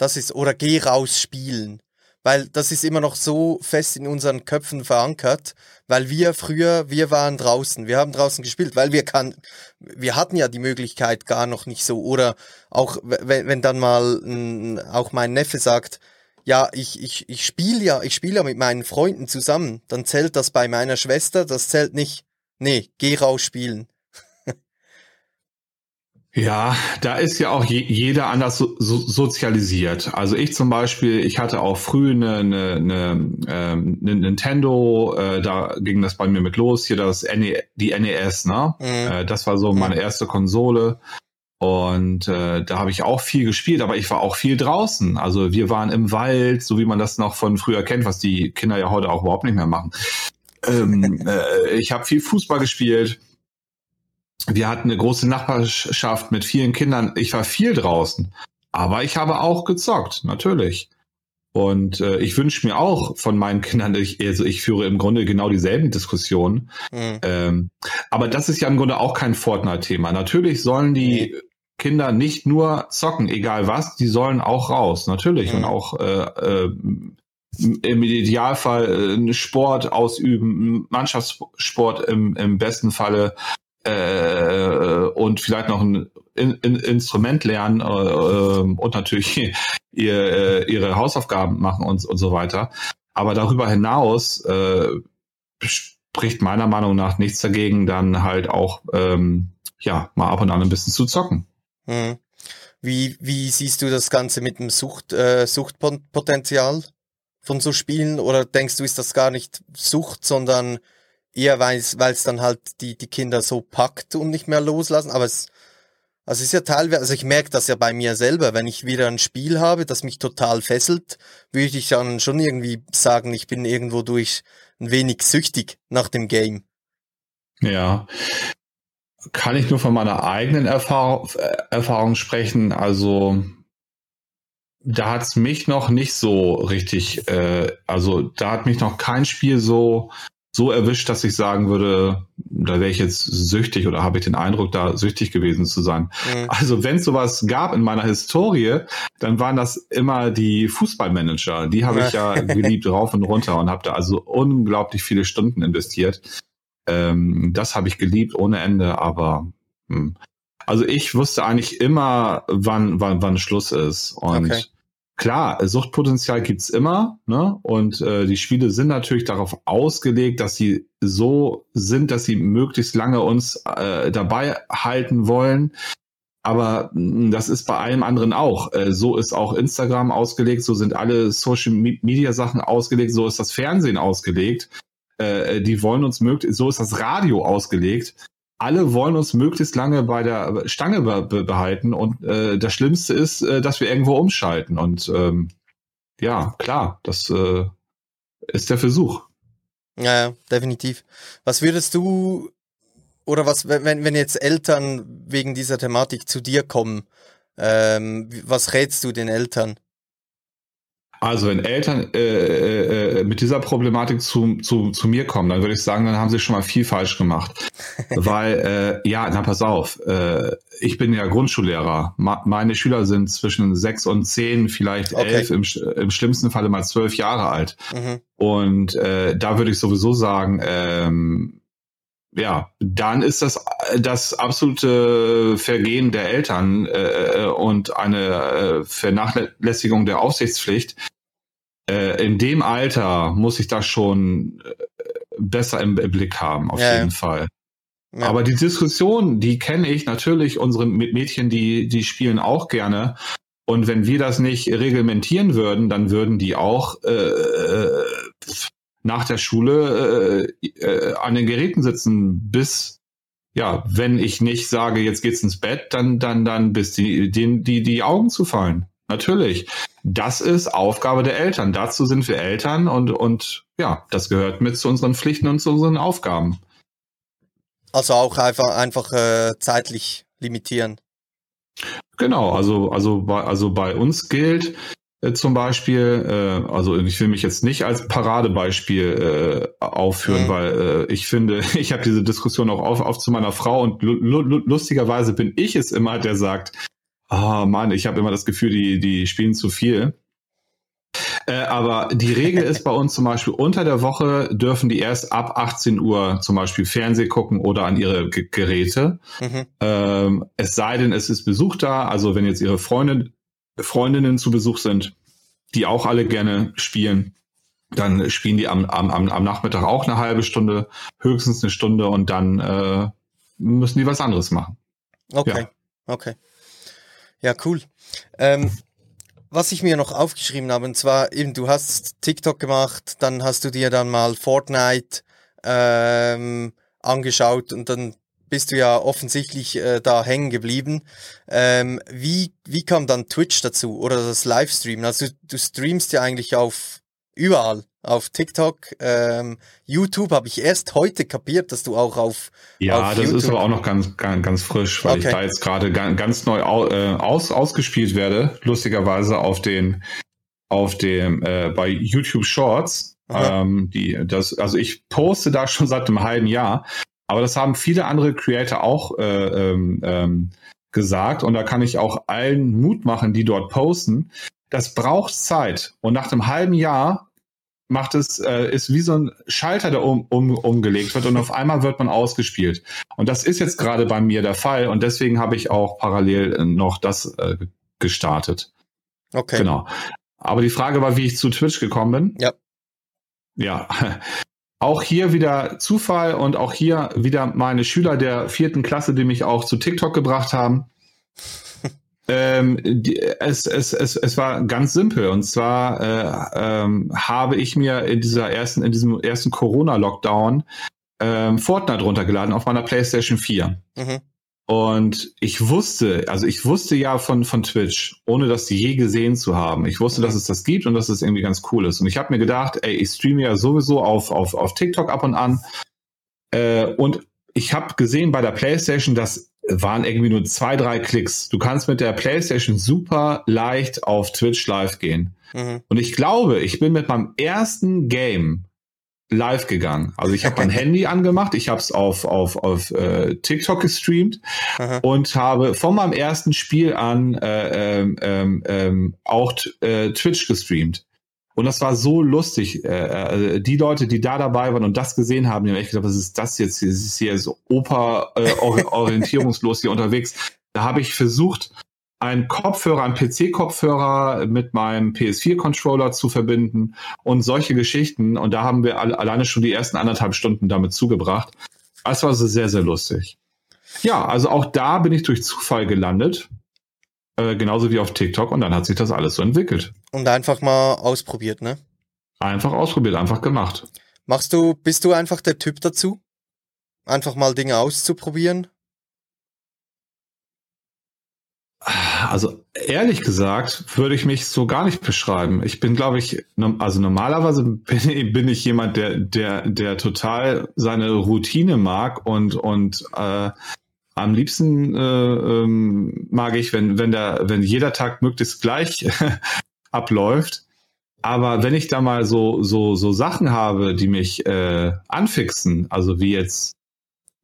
Das ist, oder geh raus spielen weil das ist immer noch so fest in unseren Köpfen verankert, weil wir früher, wir waren draußen, wir haben draußen gespielt, weil wir kann, wir hatten ja die Möglichkeit gar noch nicht so oder auch wenn, wenn dann mal m, auch mein Neffe sagt, ja, ich, ich, ich spiele ja, ich spiele ja mit meinen Freunden zusammen, dann zählt das bei meiner Schwester, das zählt nicht. Nee, geh raus spielen. Ja, da ist ja auch je, jeder anders so, so, sozialisiert. Also ich zum Beispiel, ich hatte auch früh eine, eine, eine, ähm, eine Nintendo, äh, da ging das bei mir mit los, hier das NE, die NES, ne? Mhm. Äh, das war so meine erste Konsole. Und äh, da habe ich auch viel gespielt, aber ich war auch viel draußen. Also wir waren im Wald, so wie man das noch von früher kennt, was die Kinder ja heute auch überhaupt nicht mehr machen. Ähm, [LAUGHS] äh, ich habe viel Fußball gespielt wir hatten eine große Nachbarschaft mit vielen Kindern. Ich war viel draußen, aber ich habe auch gezockt, natürlich. Und äh, ich wünsche mir auch von meinen Kindern, ich, also ich führe im Grunde genau dieselben Diskussionen. Mhm. Ähm, aber das ist ja im Grunde auch kein Fortnite-Thema. Natürlich sollen die. Kinder nicht nur zocken, egal was, die sollen auch raus, natürlich. Mhm. Und auch äh, äh, im Idealfall äh, Sport ausüben, Mannschaftssport im, im besten Falle äh, und vielleicht noch ein in, in Instrument lernen äh, ähm, und natürlich [LAUGHS] ihr, äh, ihre Hausaufgaben machen und, und so weiter. Aber darüber hinaus äh, spricht meiner Meinung nach nichts dagegen, dann halt auch ähm, ja mal ab und an ein bisschen zu zocken. Hm. Wie, wie siehst du das Ganze mit dem Sucht, äh, Suchtpotenzial von so Spielen? Oder denkst du, ist das gar nicht Sucht, sondern eher weil es dann halt die, die Kinder so packt und nicht mehr loslassen. Aber es, also es ist ja teilweise, also ich merke das ja bei mir selber, wenn ich wieder ein Spiel habe, das mich total fesselt, würde ich dann schon irgendwie sagen, ich bin irgendwo durch ein wenig süchtig nach dem Game. Ja. Kann ich nur von meiner eigenen Erfahrung, Erfahrung sprechen. Also da hat's mich noch nicht so richtig, äh, also da hat mich noch kein Spiel so so erwischt, dass ich sagen würde, da wäre ich jetzt süchtig oder habe ich den Eindruck, da süchtig gewesen zu sein. Mhm. Also wenn es sowas gab in meiner Historie, dann waren das immer die Fußballmanager. Die habe ich ja [LAUGHS] geliebt rauf und runter und habe da also unglaublich viele Stunden investiert. Ähm, das habe ich geliebt ohne Ende, aber hm. also ich wusste eigentlich immer, wann wann wann Schluss ist und okay klar, Suchtpotenzial gibt's immer, ne? Und äh, die Spiele sind natürlich darauf ausgelegt, dass sie so sind, dass sie möglichst lange uns äh, dabei halten wollen. Aber mh, hm, das ist bei allem anderen auch. Äh, so ist auch Instagram ausgelegt, so sind alle Social Media Sachen ausgelegt, so ist das Fernsehen ausgelegt. Äh, die wollen uns möglichst, so ist das Radio ausgelegt alle wollen uns möglichst lange bei der Stange be behalten und äh, das Schlimmste ist, äh, dass wir irgendwo umschalten und ähm, ja, klar, das äh, ist der Versuch. Ja, definitiv. Was würdest du, oder was, wenn, wenn jetzt Eltern wegen dieser Thematik zu dir kommen, ähm, was rätst du den Eltern? Also wenn Eltern äh, äh, äh, mit dieser Problematik zu, zu, zu mir kommen, dann würde ich sagen, dann haben sie schon mal viel falsch gemacht. [LAUGHS] Weil, äh, ja, na pass auf, äh, ich bin ja Grundschullehrer. Ma meine Schüler sind zwischen sechs und zehn, vielleicht okay. elf, im, im schlimmsten Falle mal zwölf Jahre alt. Mhm. Und äh, da würde ich sowieso sagen, ähm, ja, dann ist das das absolute Vergehen der Eltern äh, und eine äh, Vernachlässigung der Aufsichtspflicht. Äh, in dem Alter muss ich das schon äh, besser im Blick haben, auf ja, jeden ja. Fall. Ja. Aber die Diskussion, die kenne ich natürlich. Unsere Mädchen, die die spielen auch gerne. Und wenn wir das nicht reglementieren würden, dann würden die auch äh, äh nach der Schule äh, äh, an den Geräten sitzen, bis ja, wenn ich nicht sage, jetzt geht's ins Bett, dann dann dann bis die die die, die Augen zu fallen. Natürlich. Das ist Aufgabe der Eltern. Dazu sind wir Eltern und und ja, das gehört mit zu unseren Pflichten und zu unseren Aufgaben. Also auch einfach einfach äh, zeitlich limitieren. Genau, also also bei also bei uns gilt, äh, zum Beispiel, äh, also ich will mich jetzt nicht als Paradebeispiel äh, aufführen, mhm. weil äh, ich finde, [LAUGHS] ich habe diese Diskussion auch auf, auf zu meiner Frau und lustigerweise bin ich es immer, der sagt, ah oh Mann, ich habe immer das Gefühl, die, die spielen zu viel. Äh, aber die Regel ist bei uns zum Beispiel, unter der Woche dürfen die erst ab 18 Uhr zum Beispiel Fernseh gucken oder an ihre G Geräte. Mhm. Ähm, es sei denn, es ist Besuch da. Also wenn jetzt ihre Freundin Freundinnen zu Besuch sind, die auch alle gerne spielen, dann spielen die am, am, am Nachmittag auch eine halbe Stunde, höchstens eine Stunde und dann äh, müssen die was anderes machen. Okay, ja. okay. Ja, cool. Ähm, was ich mir noch aufgeschrieben habe, und zwar eben, du hast TikTok gemacht, dann hast du dir dann mal Fortnite ähm, angeschaut und dann bist du ja offensichtlich äh, da hängen geblieben. Ähm, wie, wie kam dann Twitch dazu oder das Livestreamen? Also du, du streamst ja eigentlich auf überall. Auf TikTok, ähm, YouTube habe ich erst heute kapiert, dass du auch auf. Ja, auf das YouTube ist aber auch noch ganz, ganz, ganz frisch, weil okay. ich da jetzt gerade ganz, ganz neu au, äh, aus, ausgespielt werde, lustigerweise auf den, auf dem, äh, bei YouTube Shorts. Ähm, die, das, also ich poste da schon seit einem halben Jahr aber das haben viele andere Creator auch äh, ähm, ähm, gesagt und da kann ich auch allen Mut machen, die dort posten. Das braucht Zeit und nach einem halben Jahr macht es, äh, ist wie so ein Schalter, der um, um, umgelegt wird und auf einmal wird man ausgespielt. Und das ist jetzt gerade bei mir der Fall und deswegen habe ich auch parallel noch das äh, gestartet. Okay. Genau. Aber die Frage war, wie ich zu Twitch gekommen bin. Ja. Ja, auch hier wieder Zufall und auch hier wieder meine Schüler der vierten Klasse, die mich auch zu TikTok gebracht haben. [LAUGHS] ähm, die, es, es, es, es war ganz simpel und zwar äh, ähm, habe ich mir in dieser ersten, in diesem ersten Corona-Lockdown ähm, Fortnite runtergeladen auf meiner PlayStation 4. Mhm. Und ich wusste, also ich wusste ja von, von Twitch, ohne das je gesehen zu haben. Ich wusste, dass es das gibt und dass es irgendwie ganz cool ist. Und ich habe mir gedacht, ey, ich streame ja sowieso auf, auf, auf TikTok ab und an. Äh, und ich habe gesehen bei der PlayStation, das waren irgendwie nur zwei, drei Klicks. Du kannst mit der PlayStation super leicht auf Twitch live gehen. Mhm. Und ich glaube, ich bin mit meinem ersten Game live gegangen. Also ich habe mein [LAUGHS] Handy angemacht, ich habe es auf, auf, auf äh, TikTok gestreamt Aha. und habe von meinem ersten Spiel an äh, ähm, ähm, ähm auch äh, Twitch gestreamt. Und das war so lustig. Äh, äh, die Leute, die da dabei waren und das gesehen haben, die haben echt gedacht, was ist das jetzt? Das ist hier so Oper äh, orientierungslos hier unterwegs. Da habe ich versucht, einen Kopfhörer, einen PC-Kopfhörer mit meinem PS4-Controller zu verbinden und solche Geschichten. Und da haben wir alle, alleine schon die ersten anderthalb Stunden damit zugebracht. Das war also sehr, sehr lustig. Ja, also auch da bin ich durch Zufall gelandet. Äh, genauso wie auf TikTok. Und dann hat sich das alles so entwickelt. Und einfach mal ausprobiert, ne? Einfach ausprobiert, einfach gemacht. Machst du, bist du einfach der Typ dazu? Einfach mal Dinge auszuprobieren? Ah Also ehrlich gesagt würde ich mich so gar nicht beschreiben. Ich bin, glaube ich, also normalerweise bin, bin, ich jemand, der, der, der total seine Routine mag und, und äh, am liebsten äh, ähm, mag ich, wenn, wenn der, wenn jeder Tag möglichst gleich [LAUGHS] abläuft. Aber wenn ich da mal so, so, so Sachen habe, die mich äh, anfixen, also wie jetzt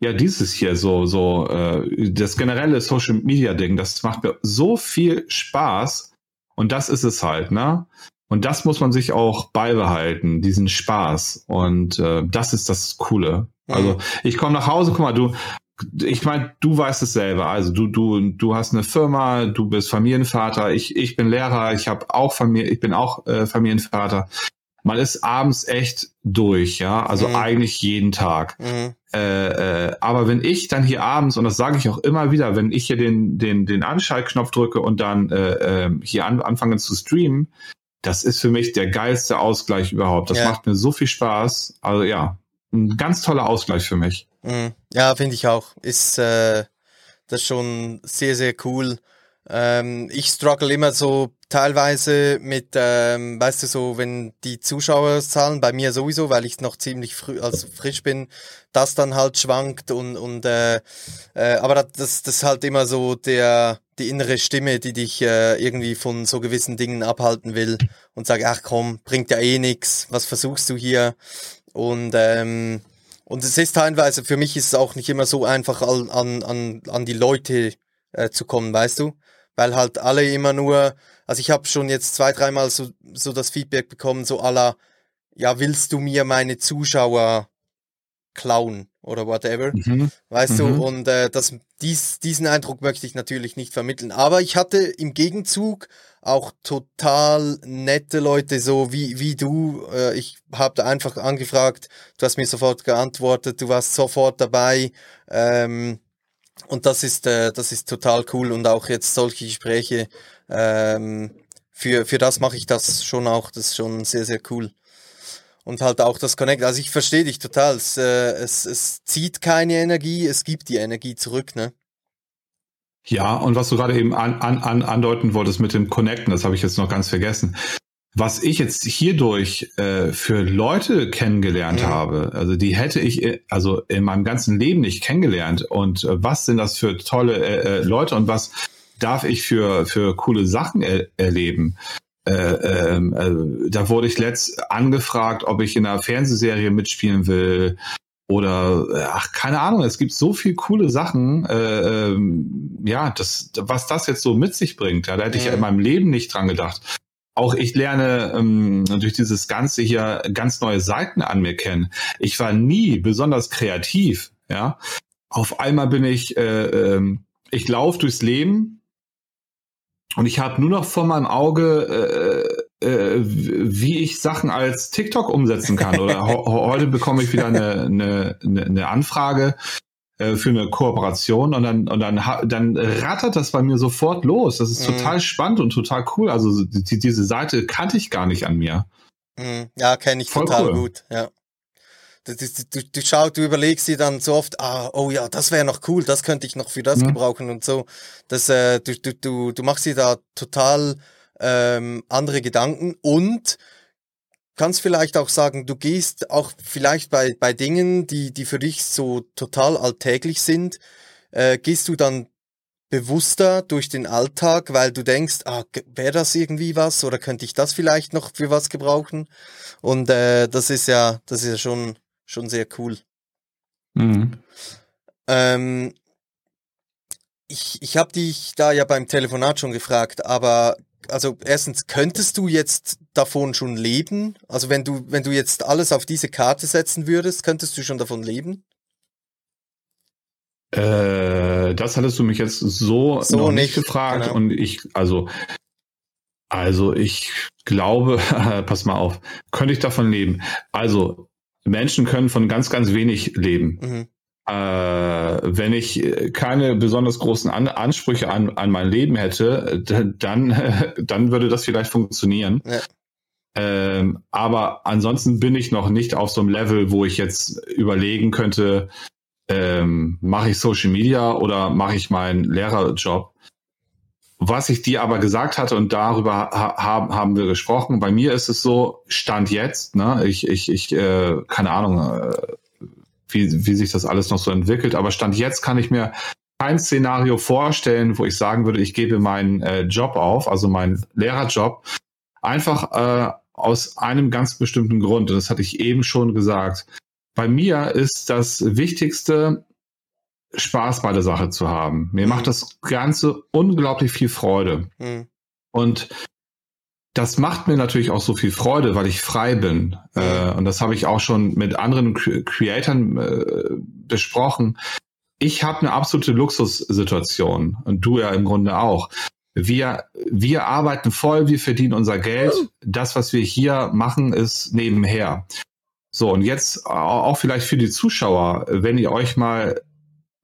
ja, dieses hier so, so, äh, das generelle Social Media Ding, das macht mir so viel Spaß. Und das ist es halt, ne? Und das muss man sich auch beibehalten, diesen Spaß. Und äh, das ist das Coole. Also mhm. ich komme nach Hause, guck mal, du, ich meine, du weißt es selber. Also du, du, du hast eine Firma, du bist Familienvater, ich, ich bin Lehrer, ich habe auch Familie, ich bin auch äh, Familienvater man ist abends echt durch, ja, also mhm. eigentlich jeden Tag. Mhm. Äh, äh, aber wenn ich dann hier abends, und das sage ich auch immer wieder, wenn ich hier den, den, den Anschaltknopf drücke und dann äh, äh, hier an, anfange zu streamen, das ist für mich der geilste Ausgleich überhaupt. Das ja. macht mir so viel Spaß. Also ja, ein ganz toller Ausgleich für mich. Mhm. Ja, finde ich auch. Ist äh, das schon sehr, sehr cool. Ähm, ich struggle immer so teilweise mit, ähm, weißt du, so, wenn die Zuschauerzahlen bei mir sowieso, weil ich noch ziemlich früh, also frisch bin, das dann halt schwankt und, und äh, äh, aber das, das ist halt immer so der, die innere Stimme, die dich äh, irgendwie von so gewissen Dingen abhalten will und sagt, ach komm, bringt ja eh nix, was versuchst du hier? Und ähm, und es ist teilweise, für mich ist es auch nicht immer so einfach an, an, an die Leute äh, zu kommen, weißt du? Weil halt alle immer nur, also ich habe schon jetzt zwei, dreimal so, so das Feedback bekommen, so aller, ja, willst du mir meine Zuschauer klauen oder whatever, mhm. weißt mhm. du? Und äh, das, dies, diesen Eindruck möchte ich natürlich nicht vermitteln. Aber ich hatte im Gegenzug auch total nette Leute, so wie, wie du. Äh, ich habe einfach angefragt, du hast mir sofort geantwortet, du warst sofort dabei. Ähm, und das ist, äh, das ist total cool. Und auch jetzt solche Gespräche, ähm, für, für das mache ich das schon auch, das ist schon sehr, sehr cool. Und halt auch das Connect, also ich verstehe dich total, es, äh, es, es zieht keine Energie, es gibt die Energie zurück, ne? Ja, und was du gerade eben an, an, an, andeuten wolltest mit dem Connecten, das habe ich jetzt noch ganz vergessen was ich jetzt hierdurch äh, für Leute kennengelernt mhm. habe, also die hätte ich äh, also in meinem ganzen Leben nicht kennengelernt. Und äh, was sind das für tolle äh, äh, Leute und was darf ich für für coole Sachen er erleben? Äh, ähm, äh, da wurde ich letzt angefragt, ob ich in einer Fernsehserie mitspielen will oder äh, ach keine Ahnung. Es gibt so viel coole Sachen. Äh, ähm, ja, das was das jetzt so mit sich bringt. Ja, da hätte mhm. ich in meinem Leben nicht dran gedacht auch ich lerne ähm, durch dieses Ganze hier ganz neue Seiten an mir kennen. Ich war nie besonders kreativ, ja. Auf einmal bin ich, äh, äh, ich laufe durchs Leben und ich habe nur noch vor meinem Auge, äh, äh, wie ich Sachen als TikTok umsetzen kann. Oder [LAUGHS] heute bekomme ich wieder eine, eine, eine Anfrage äh, für eine Kooperation und dann und dann dann rattert das bei mir sofort los. Das ist mhm. total spannend und total cool. Also die, diese Seite kannte ich gar nicht an mir. Mhm. Ja, kenne ich Voll total cool. gut. Ja. Du, du, du, du schaust, du überlegst dir dann so oft, ah, oh ja, das wäre noch cool, das könnte ich noch für das mhm. gebrauchen und so. Das, äh, du, du, du, du machst dir da total ähm, andere Gedanken und kannst vielleicht auch sagen, du gehst auch vielleicht bei, bei Dingen, die, die für dich so total alltäglich sind, äh, gehst du dann bewusster durch den Alltag, weil du denkst, ah, wäre das irgendwie was oder könnte ich das vielleicht noch für was gebrauchen? Und äh, das ist ja, das ist ja schon, schon sehr cool. Mhm. Ähm, ich ich habe dich da ja beim Telefonat schon gefragt, aber also erstens, könntest du jetzt davon schon leben? Also wenn du, wenn du jetzt alles auf diese Karte setzen würdest, könntest du schon davon leben? Äh, das hattest du mich jetzt so, so noch nicht, gefragt genau. und ich, also, also ich glaube, [LAUGHS] pass mal auf, könnte ich davon leben? Also Menschen können von ganz, ganz wenig leben. Mhm äh, wenn ich keine besonders großen an Ansprüche an, an mein Leben hätte, dann, [LAUGHS] dann würde das vielleicht funktionieren. Ja. Ähm, aber ansonsten bin ich noch nicht auf so einem Level, wo ich jetzt überlegen könnte, ähm, mache ich Social Media oder mache ich meinen Lehrerjob? was ich dir aber gesagt hatte und darüber ha haben, haben wir gesprochen. Bei mir ist es so, Stand jetzt, ne, ich, ich, ich, äh, keine Ahnung, äh, wie, wie sich das alles noch so entwickelt, aber Stand jetzt kann ich mir kein Szenario vorstellen, wo ich sagen würde, ich gebe meinen äh, Job auf, also meinen Lehrerjob, einfach äh, aus einem ganz bestimmten Grund. Und das hatte ich eben schon gesagt. Bei mir ist das Wichtigste, Spaß bei der Sache zu haben. Mir mhm. macht das Ganze unglaublich viel Freude. Mhm. Und das macht mir natürlich auch so viel Freude, weil ich frei bin. Äh, und das habe ich auch schon mit anderen Creatoren äh, besprochen. Ich habe eine absolute Luxussituation und du ja im Grunde auch. Wir, wir arbeiten voll, wir verdienen unser Geld. Das, was wir hier machen, ist nebenher. So, und jetzt auch vielleicht für die Zuschauer, wenn ihr euch mal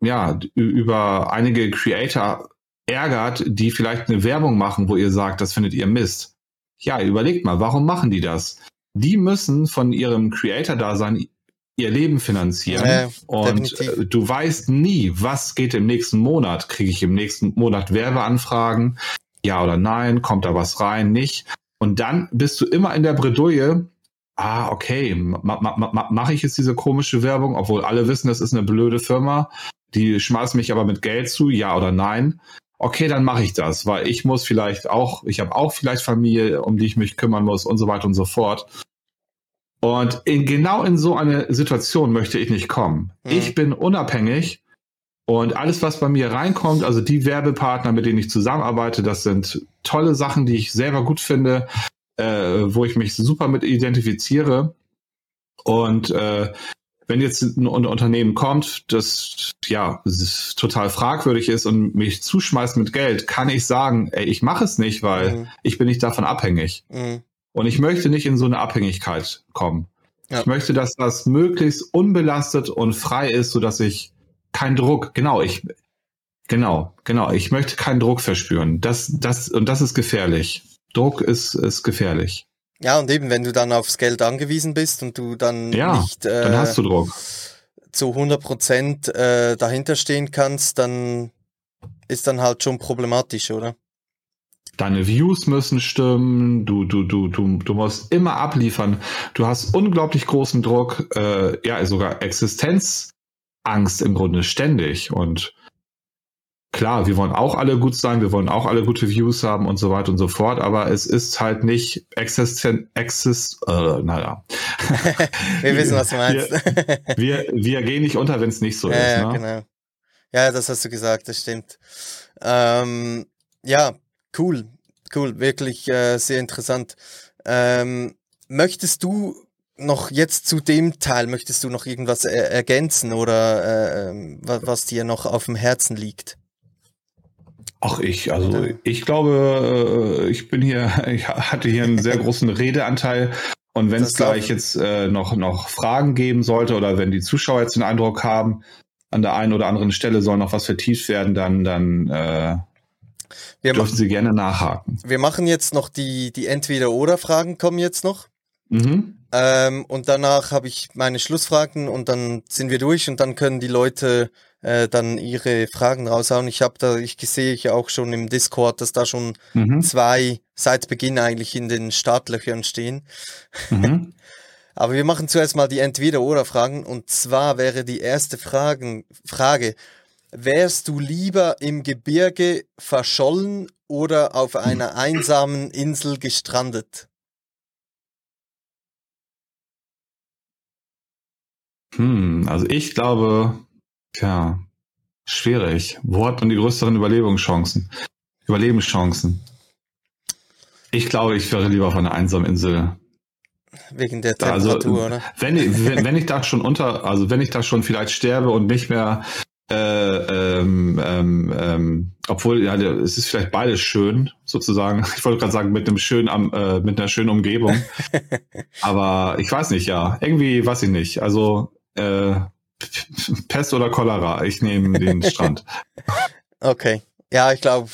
ja, über einige Creator ärgert, die vielleicht eine Werbung machen, wo ihr sagt, das findet ihr Mist. Ja, überlegt mal, warum machen die das? Die müssen von ihrem Creator-Dasein ihr Leben finanzieren. Äh, und definitiv. du weißt nie, was geht im nächsten Monat. Kriege ich im nächsten Monat Werbeanfragen? Ja oder nein? Kommt da was rein? Nicht? Und dann bist du immer in der Bredouille, ah, okay, ma, ma, ma, mache ich jetzt diese komische Werbung, obwohl alle wissen, das ist eine blöde Firma. Die schmeißen mich aber mit Geld zu, ja oder nein. Okay, dann mache ich das, weil ich muss vielleicht auch, ich habe auch vielleicht Familie, um die ich mich kümmern muss und so weiter und so fort. Und in, genau in so eine Situation möchte ich nicht kommen. Mhm. Ich bin unabhängig und alles, was bei mir reinkommt, also die Werbepartner, mit denen ich zusammenarbeite, das sind tolle Sachen, die ich selber gut finde, äh, wo ich mich super mit identifiziere. Und äh, wenn jetzt ein Unternehmen kommt, das ja das total fragwürdig ist und mich zuschmeißt mit Geld, kann ich sagen, ey, ich mache es nicht, weil mhm. ich bin nicht davon abhängig. Mhm. Und ich möchte nicht in so eine Abhängigkeit kommen. Ja. Ich möchte, dass das möglichst unbelastet und frei ist, so dass ich keinen Druck, genau, ich, genau, genau, ich möchte keinen Druck verspüren. Das, das, und das ist gefährlich. Druck ist, ist gefährlich. Ja, und eben, wenn du dann aufs Geld angewiesen bist und du dann ja, nicht äh, dann hast du Druck. zu 100 Prozent äh, dahinter stehen kannst, dann ist dann halt schon problematisch, oder? Deine Views müssen stimmen, du, du, du, du, du musst immer abliefern. Du hast unglaublich großen Druck, äh, ja, sogar Existenzangst im Grunde ständig. Und klar, wir wollen auch alle gut sein, wir wollen auch alle gute Views haben und so weiter und so fort, aber es ist halt nicht existent, exist, äh, naja. [LAUGHS] wir wissen, was du meinst. wir, wir, wir gehen nicht unter, wenn es nicht so ja, ist. Ne? genau. Ja, das hast du gesagt, das stimmt. Ähm, ja, cool, cool, wirklich äh, sehr interessant. Ähm, möchtest du noch jetzt zu dem Teil, möchtest du noch irgendwas er ergänzen oder äh, ähm, was, was dir noch auf dem Herzen liegt? Ach, ich, also ich glaube, äh, ich bin hier, [LAUGHS] ich hatte hier einen sehr großen Redeanteil. Und wenn es gleich jetzt äh, noch, noch Fragen geben sollte oder wenn die Zuschauer jetzt den Eindruck haben, an der einen oder anderen Stelle soll noch was vertieft werden, dann, dann äh, wir dürfen Sie gerne nachhaken. Wir machen jetzt noch die, die Entweder-Oder-Fragen kommen jetzt noch. Mhm. Ähm, und danach habe ich meine Schlussfragen und dann sind wir durch und dann können die Leute äh, dann ihre Fragen raushauen. Ich habe da, ich sehe ja auch schon im Discord, dass da schon mhm. zwei seit Beginn eigentlich in den Startlöchern stehen. Mhm. [LAUGHS] Aber wir machen zuerst mal die Entweder-Oder-Fragen und zwar wäre die erste Fragen, Frage, wärst du lieber im Gebirge verschollen oder auf einer [CLEARS THROAT] einsamen Insel gestrandet? Hm, also ich glaube, Tja, schwierig. Wo hat man die größeren Überlebenschancen? Überlebenschancen. Ich glaube, ich wäre lieber auf einer einsamen Insel. Wegen der also, Temperatur, also, oder? Wenn ich, wenn, wenn ich da schon unter, also wenn ich da schon vielleicht sterbe und nicht mehr äh, ähm, ähm, ähm, obwohl, ja, es ist vielleicht beides schön, sozusagen. [LAUGHS] Ich wollte gerade sagen, mit einem schönen, äh, mit einer schönen Umgebung. [LAUGHS] Aber ich weiß nicht, ja. Irgendwie weiß ich nicht. Also, äh, Pest oder Cholera? Ich nehme den [LAUGHS] Strand. Okay. Ja, ich glaube,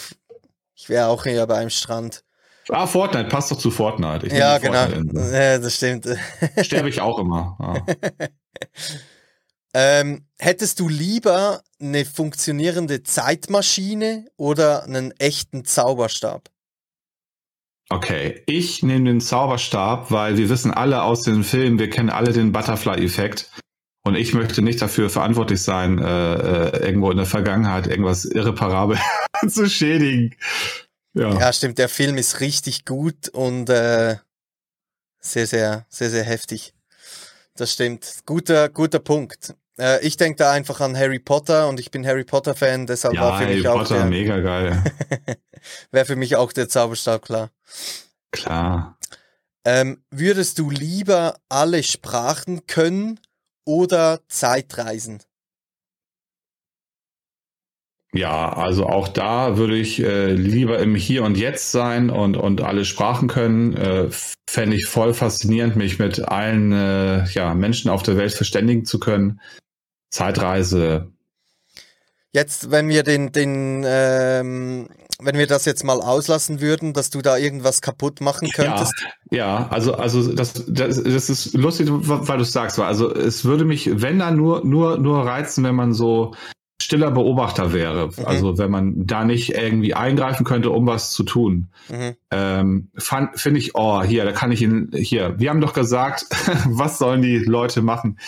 ich wäre auch eher beim Strand. Ah, Fortnite, passt doch zu Fortnite. Ich ja, genau. Ja, das stimmt. Sterbe ich auch immer. Ja. [LAUGHS] Ähm, hättest du lieber eine funktionierende Zeitmaschine oder einen echten Zauberstab? Okay, ich nehme den Zauberstab, weil wir wissen alle aus den Filmen, wir kennen alle den Butterfly-Effekt. Und ich möchte nicht dafür verantwortlich sein, äh, äh, irgendwo in der Vergangenheit irgendwas irreparabel [LAUGHS] zu schädigen. Ja. ja, stimmt. Der Film ist richtig gut und äh, sehr, sehr, sehr, sehr heftig. Das stimmt. Guter, guter Punkt. Äh, ich denke da einfach an Harry Potter und ich bin Harry Potter Fan, deshalb ja, war für Harry mich Potter, auch der, mega geil. [LAUGHS] wäre für mich auch der Zauberstab klar. Klar. Ähm, würdest du lieber alle Sprachen können oder Zeitreisen? Ja, also auch da würde ich äh, lieber im Hier und Jetzt sein und, und alle Sprachen können. Äh, Fände ich voll faszinierend, mich mit allen äh, ja, Menschen auf der Welt verständigen zu können. Zeitreise. Jetzt, wenn wir den, den ähm, wenn wir das jetzt mal auslassen würden, dass du da irgendwas kaputt machen könntest? Ja, ja also, also das, das, das ist lustig, weil du es sagst. Also es würde mich, wenn dann nur, nur, nur reizen, wenn man so stiller Beobachter wäre. Mhm. Also wenn man da nicht irgendwie eingreifen könnte, um was zu tun. Mhm. Ähm, Finde ich, oh, hier, da kann ich ihn, hier, wir haben doch gesagt, [LAUGHS] was sollen die Leute machen,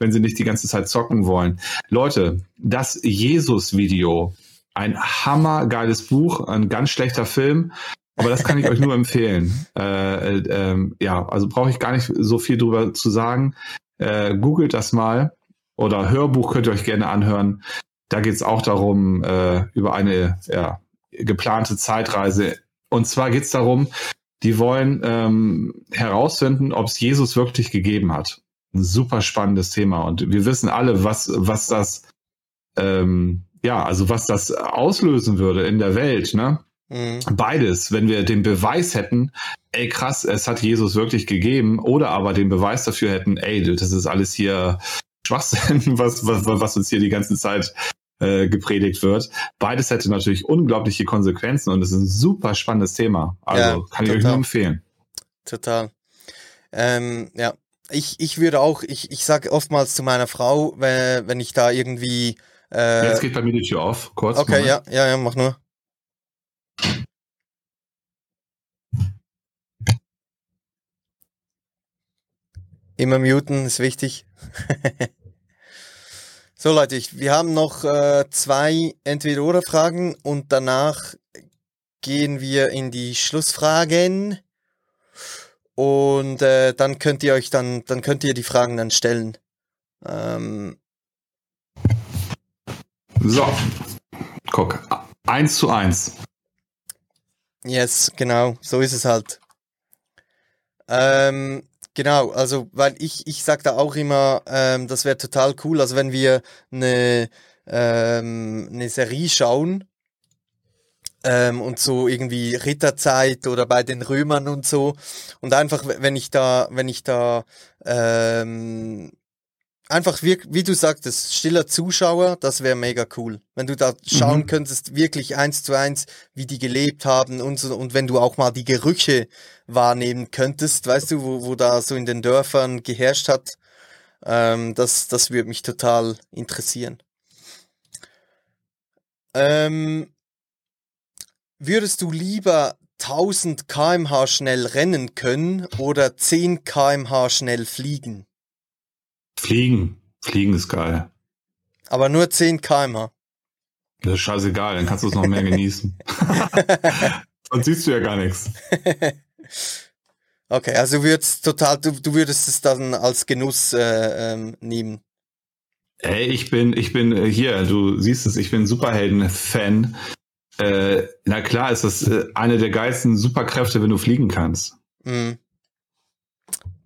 wenn sie nicht die ganze Zeit zocken wollen. Leute, das Jesus-Video, ein hammergeiles Buch, ein ganz schlechter Film. Aber das kann ich euch nur [LAUGHS] empfehlen. Äh, äh, äh, ja, also brauche ich gar nicht so viel drüber zu sagen. Äh, googelt das mal oder Hörbuch könnt ihr euch gerne anhören. Da geht es auch darum, äh, über eine ja, geplante Zeitreise. Und zwar geht es darum, die wollen ähm, herausfinden, ob es Jesus wirklich gegeben hat. Ein super spannendes Thema. Und wir wissen alle, was, was das ähm, ja, also was das auslösen würde in der Welt, ne? Mhm. Beides, wenn wir den Beweis hätten, ey krass, es hat Jesus wirklich gegeben, oder aber den Beweis dafür hätten, ey, das ist alles hier Schwachsinn, [LAUGHS] was, was, was uns hier die ganze Zeit äh, gepredigt wird. Beides hätte natürlich unglaubliche Konsequenzen und es ist ein super spannendes Thema. Also ja, kann ich euch nur empfehlen. Total. Ähm, ja, ich, ich würde auch, ich, ich sage oftmals zu meiner Frau, wenn, wenn ich da irgendwie äh, Jetzt geht bei mir die Tür auf. Kurz. Okay, ja, ja, ja, mach nur. Immer muten ist wichtig. [LAUGHS] so Leute, ich, wir haben noch äh, zwei Entweder-Oder-Fragen und danach gehen wir in die Schlussfragen und äh, dann könnt ihr euch dann, dann könnt ihr die Fragen dann stellen. Ähm, so, guck, eins zu eins. Yes, genau, so ist es halt. Ähm, genau, also, weil ich, ich sag da auch immer, ähm, das wäre total cool, also wenn wir eine, ähm, eine Serie schauen, ähm, und so irgendwie Ritterzeit oder bei den Römern und so. Und einfach wenn ich da wenn ich da ähm, einfach wie, wie du sagtest, stiller Zuschauer, das wäre mega cool. Wenn du da schauen mhm. könntest, wirklich eins zu eins, wie die gelebt haben und so, und wenn du auch mal die Gerüche wahrnehmen könntest, weißt du, wo, wo da so in den Dörfern geherrscht hat, ähm, das, das würde mich total interessieren. Ähm, würdest du lieber 1000 kmh schnell rennen können oder 10 kmh schnell fliegen? Fliegen. Fliegen ist geil. Aber nur 10 km. Das ist scheißegal, dann kannst du es noch mehr genießen. [LAUGHS] Sonst siehst du ja gar nichts. [LAUGHS] Okay, also würdest total, du, du würdest es dann als Genuss äh, ähm, nehmen. Ey, ich bin, ich bin äh, hier, du siehst es, ich bin Superhelden-Fan. Äh, na klar ist das äh, eine der geilsten Superkräfte, wenn du fliegen kannst. Mm.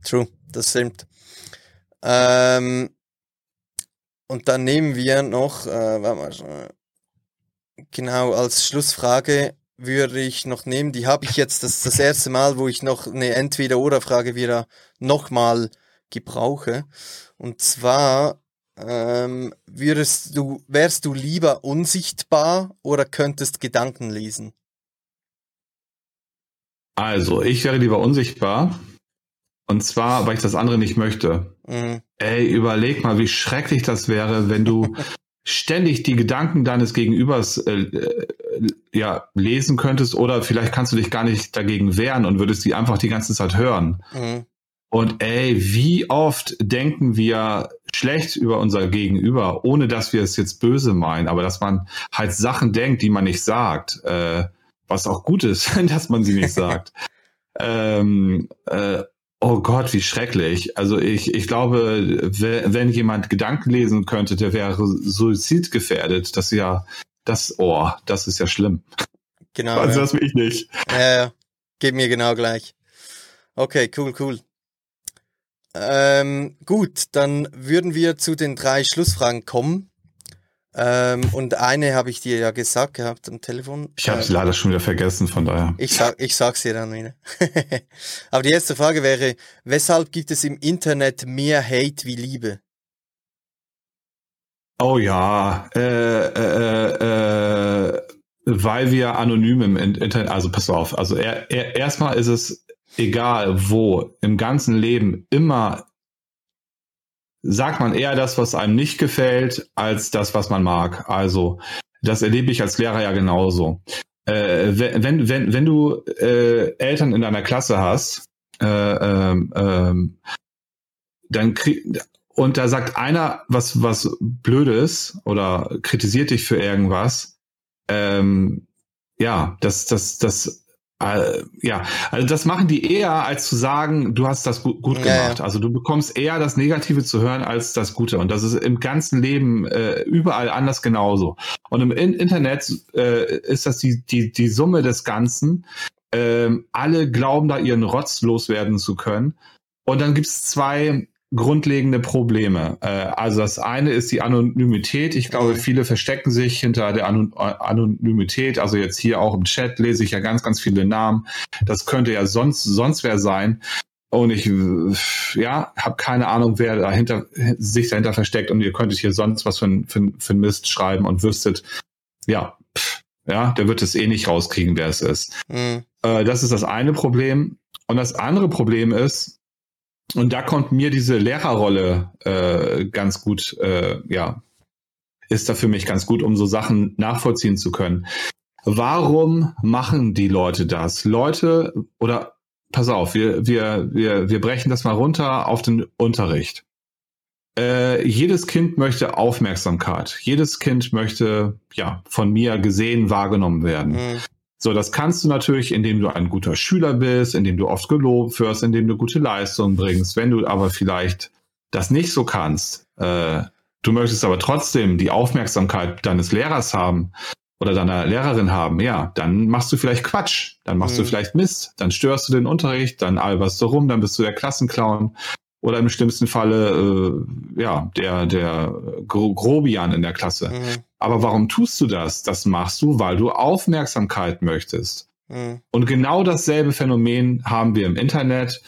True, das stimmt. Ähm, und dann nehmen wir noch, äh, warte mal, genau, als Schlussfrage würde ich noch nehmen, die habe ich jetzt das, das erste Mal, wo ich noch eine Entweder-Oder-Frage wieder nochmal gebrauche. Und zwar, ähm, würdest du, wärst du lieber unsichtbar oder könntest Gedanken lesen? Also, ich wäre lieber unsichtbar, Und zwar, weil ich das andere nicht möchte. Mhm. Ey, überleg mal, wie schrecklich das wäre, wenn du [LAUGHS] ständig die Gedanken deines Gegenübers äh, äh, ja lesen könntest oder vielleicht kannst du dich gar nicht dagegen wehren und würdest die einfach die ganze Zeit hören. Mhm. Und ey, wie oft denken wir schlecht über unser Gegenüber, ohne dass wir es jetzt böse meinen, aber dass man halt Sachen denkt, die man nicht sagt, äh, was auch gut ist, [LAUGHS] dass man sie nicht sagt. [LAUGHS] ähm, äh, oh Gott, wie schrecklich. Also ich, ich glaube, wenn jemand Gedanken lesen könnte, der wäre suizidgefährdet. Das ist ja, das, oh, das ist ja schlimm. Genau. Also das will ich nicht. Ja, ja. Geht mir genau gleich. Okay, cool, cool. Ähm, gut, dann würden wir zu den drei Schlussfragen kommen. Ähm, und eine habe ich dir ja gesagt gehabt am Telefon. Ich habe es ähm, leider schon wieder vergessen, von daher. Ich sag, ich sag's dir dann wieder. [LAUGHS] Aber die erste Frage wäre: Weshalb gibt es im Internet mehr Hate wie Liebe? Oh ja, äh, äh, äh, weil wir anonym im Internet, also pass auf, also er, er, erstmal ist es egal wo, im ganzen Leben immer sagt man eher das, was einem nicht gefällt, als das, was man mag. Also das erlebe ich als Lehrer ja genauso. Äh, wenn, wenn, wenn du äh, Eltern in deiner Klasse hast, äh, ähm, ähm, dann krieg, und da sagt einer was, was Blödes oder kritisiert dich für irgendwas, ähm, ja, das, das, das ja, also das machen die eher, als zu sagen, du hast das gut, gut gemacht. Ja. Also du bekommst eher das Negative zu hören als das Gute. Und das ist im ganzen Leben äh, überall anders genauso. Und im In Internet äh, ist das die, die, die Summe des Ganzen. Ähm, alle glauben da ihren Rotz loswerden zu können. Und dann gibt's zwei grundlegende Probleme. Äh, also das eine ist die Anonymität. Ich glaube, mhm. viele verstecken sich hinter der Anonymität. Also jetzt hier auch im Chat lese ich ja ganz, ganz viele Namen. Das könnte ja sonst sonst wer sein. Und ich ja habe keine Ahnung, wer dahinter sich dahinter versteckt. Und ihr könntet hier sonst was für, für, für Mist schreiben und wüsstet, ja, pff, ja, der wird es eh nicht rauskriegen, wer es ist. Mhm. Äh, das ist das eine Problem. Und das andere Problem ist, und da kommt mir diese Lehrerrolle äh, ganz gut, äh, ja, ist da für mich ganz gut, um so Sachen nachvollziehen zu können. Warum machen die Leute das? Leute, oder pass auf, wir, wir, wir, wir brechen das mal runter auf den Unterricht. Äh, jedes Kind möchte Aufmerksamkeit. Jedes Kind möchte ja von mir gesehen, wahrgenommen werden. Mhm. So, das kannst du natürlich, indem du ein guter Schüler bist, indem du oft gelobt wirst, indem du gute Leistungen bringst. Wenn du aber vielleicht das nicht so kannst, äh, du möchtest aber trotzdem die Aufmerksamkeit deines Lehrers haben oder deiner Lehrerin haben, ja, dann machst du vielleicht Quatsch, dann machst mhm. du vielleicht Mist, dann störst du den Unterricht, dann alberst du rum, dann bist du der Klassenclown oder im schlimmsten Falle äh, ja der der Grobian in der Klasse. Mhm. Aber warum tust du das? Das machst du, weil du Aufmerksamkeit möchtest. Mhm. Und genau dasselbe Phänomen haben wir im Internet.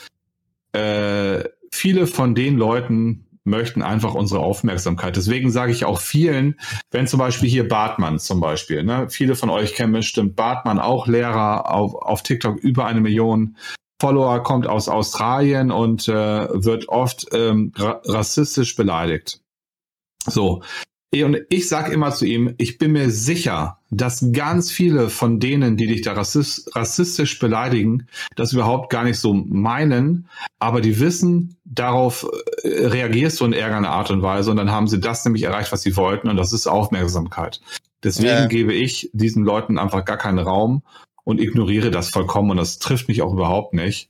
Äh, viele von den Leuten möchten einfach unsere Aufmerksamkeit. Deswegen sage ich auch vielen, wenn zum Beispiel hier Bartmann zum Beispiel, ne, viele von euch kennen bestimmt Bartmann, auch Lehrer auf, auf TikTok über eine Million Follower, kommt aus Australien und äh, wird oft ähm, ra rassistisch beleidigt. So. Und ich sage immer zu ihm, ich bin mir sicher, dass ganz viele von denen, die dich da rassistisch beleidigen, das überhaupt gar nicht so meinen, aber die wissen, darauf äh, reagierst du in ärgernder Art und Weise und dann haben sie das nämlich erreicht, was sie wollten und das ist Aufmerksamkeit. Deswegen ja. gebe ich diesen Leuten einfach gar keinen Raum und ignoriere das vollkommen und das trifft mich auch überhaupt nicht.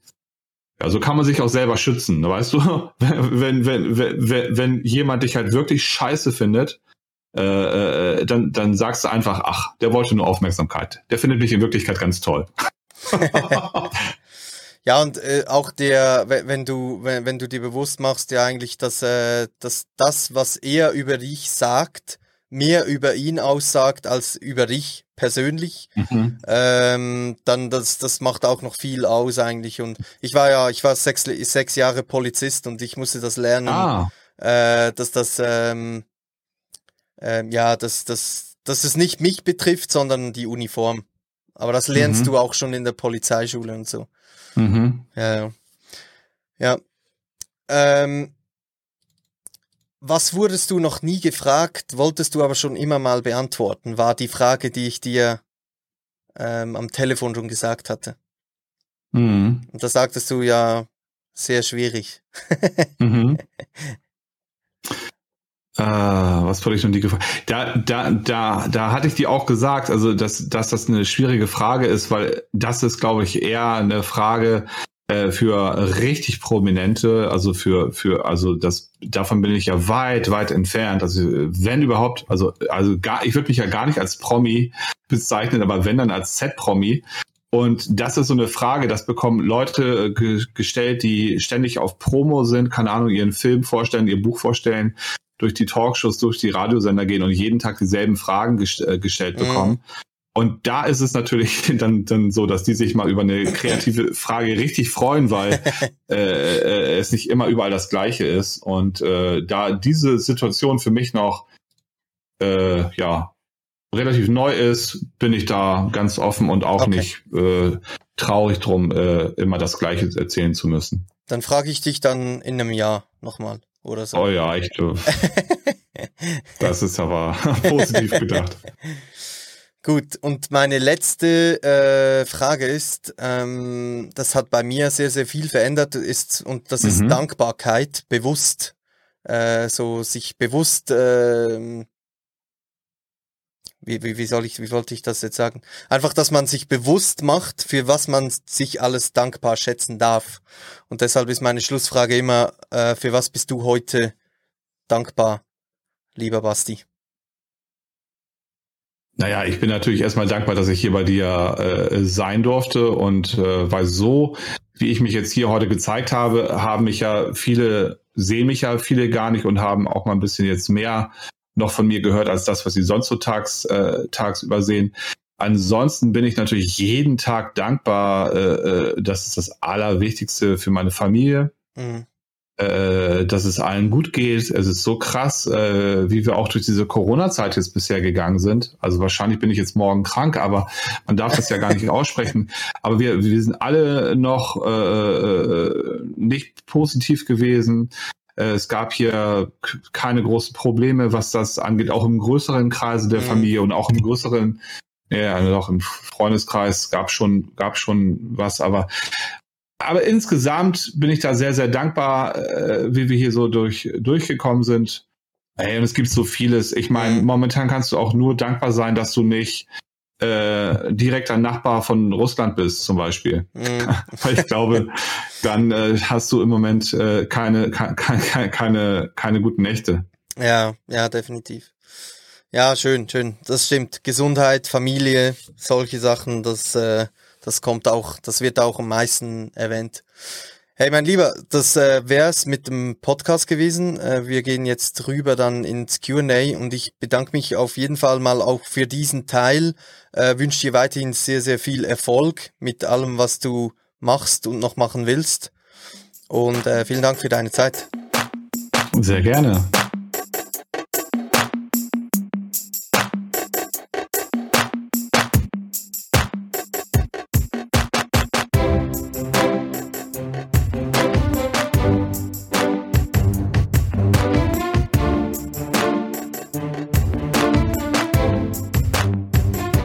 Ja, so kann man sich auch selber schützen, weißt du? [LAUGHS] Wenn, wenn, wenn, wenn, wenn jemand dich halt wirklich scheiße findet, äh, äh, dann, dann sagst du einfach, ach, der wollte nur Aufmerksamkeit. Der findet mich in Wirklichkeit ganz toll. [LAUGHS] ja, und äh, auch der, wenn du, wenn, wenn du dir bewusst machst, ja eigentlich, dass, äh, dass das, was er über dich sagt, mehr über ihn aussagt als über dich persönlich, mhm. ähm, dann das, das macht auch noch viel aus eigentlich. Und ich war ja, ich war sechs, sechs Jahre Polizist und ich musste das lernen, ah. äh, dass das, ähm, äh, ja, dass, dass, dass es nicht mich betrifft, sondern die Uniform. Aber das lernst mhm. du auch schon in der Polizeischule und so. Mhm. Ja, ja. Ja. Ähm, was wurdest du noch nie gefragt, wolltest du aber schon immer mal beantworten, war die Frage, die ich dir ähm, am Telefon schon gesagt hatte. Mhm. Und da sagtest du ja, sehr schwierig. [LAUGHS] mhm. Äh, was wollte ich noch die gefragt? Da, da, da, da hatte ich dir auch gesagt, also dass, dass das eine schwierige Frage ist, weil das ist, glaube ich, eher eine Frage äh, für richtig Prominente, also für, für, also das, davon bin ich ja weit, weit entfernt. Also wenn überhaupt, also, also gar, ich würde mich ja gar nicht als Promi bezeichnen, aber wenn dann als Z-Promi. Und das ist so eine Frage, das bekommen Leute ge gestellt, die ständig auf Promo sind, keine Ahnung, ihren Film vorstellen, ihr Buch vorstellen durch die Talkshows, durch die Radiosender gehen und jeden Tag dieselben Fragen gest äh, gestellt mhm. Und da ist es natürlich [LAUGHS] dann, dann so, dass die sich mal über eine kreative Frage richtig freuen, weil [LAUGHS] äh, äh, es nicht immer überall das Gleiche ist. Und äh, da diese Situation für mich noch äh, ja relativ neu ist, bin ich da ganz offen und auch okay. nicht äh, traurig drum, äh, immer das Gleiche erzählen zu müssen. Dann frage ich dich dann in einem Jahr nochmal oder so. Oh ja, echt. [LAUGHS] das ist aber positiv gedacht. Gut, und meine letzte äh, Frage ist, ähm, das hat bei mir sehr, sehr viel verändert, ist, und das mhm. ist Dankbarkeit, bewusst, äh, so sich bewusst, äh, wie, wie, wie soll ich, wie wollte ich das jetzt sagen? Einfach, dass man sich bewusst macht, für was man sich alles dankbar schätzen darf. Und deshalb ist meine Schlussfrage immer, äh, für was bist du heute dankbar, lieber Basti? Naja, ich bin natürlich erstmal dankbar, dass ich hier bei dir äh, sein durfte und äh, weil so, wie ich mich jetzt hier heute gezeigt habe, haben mich ja viele, sehen mich ja viele gar nicht und haben auch mal ein bisschen jetzt mehr noch von mir gehört als das, was sie sonst so tags, äh, tagsüber sehen. Ansonsten bin ich natürlich jeden Tag dankbar. Äh, äh das ist das Allerwichtigste für meine Familie. Mhm. Äh, dass es allen gut geht. Es ist so krass, äh, wie wir auch durch diese Corona-Zeit jetzt bisher gegangen sind. Also wahrscheinlich bin ich jetzt morgen krank, aber man darf das ja gar nicht [LAUGHS] aussprechen. Aber wir, wir sind alle noch äh, äh nicht positiv gewesen. Äh, es gab hier keine großen Probleme, was das angeht, auch im größeren Kreise der mhm. Familie und auch im größeren, ja, also auch im Freundeskreis gab schon, gab schon was, aber aber insgesamt bin ich da sehr, sehr dankbar, äh, wie wir hier so durch, durchgekommen sind. Ey, und es gibt so vieles. Ich meine, momentan kannst du auch nur dankbar sein, dass du nicht äh, direkter Nachbar von Russland bist, zum Beispiel. [LAUGHS] Weil ich glaube, dann äh, hast du im Moment äh, keine, keine, keine, keine guten Nächte. Ja, ja, definitiv. Ja, schön, schön. Das stimmt. Gesundheit, Familie, solche Sachen, das äh, das kommt auch, das wird auch am meisten erwähnt. Hey, mein Lieber, das äh, wär's mit dem Podcast gewesen. Äh, wir gehen jetzt rüber dann ins Q&A und ich bedanke mich auf jeden Fall mal auch für diesen Teil. Äh, wünsche dir weiterhin sehr, sehr viel Erfolg mit allem, was du machst und noch machen willst. Und äh, vielen Dank für deine Zeit. Sehr gerne.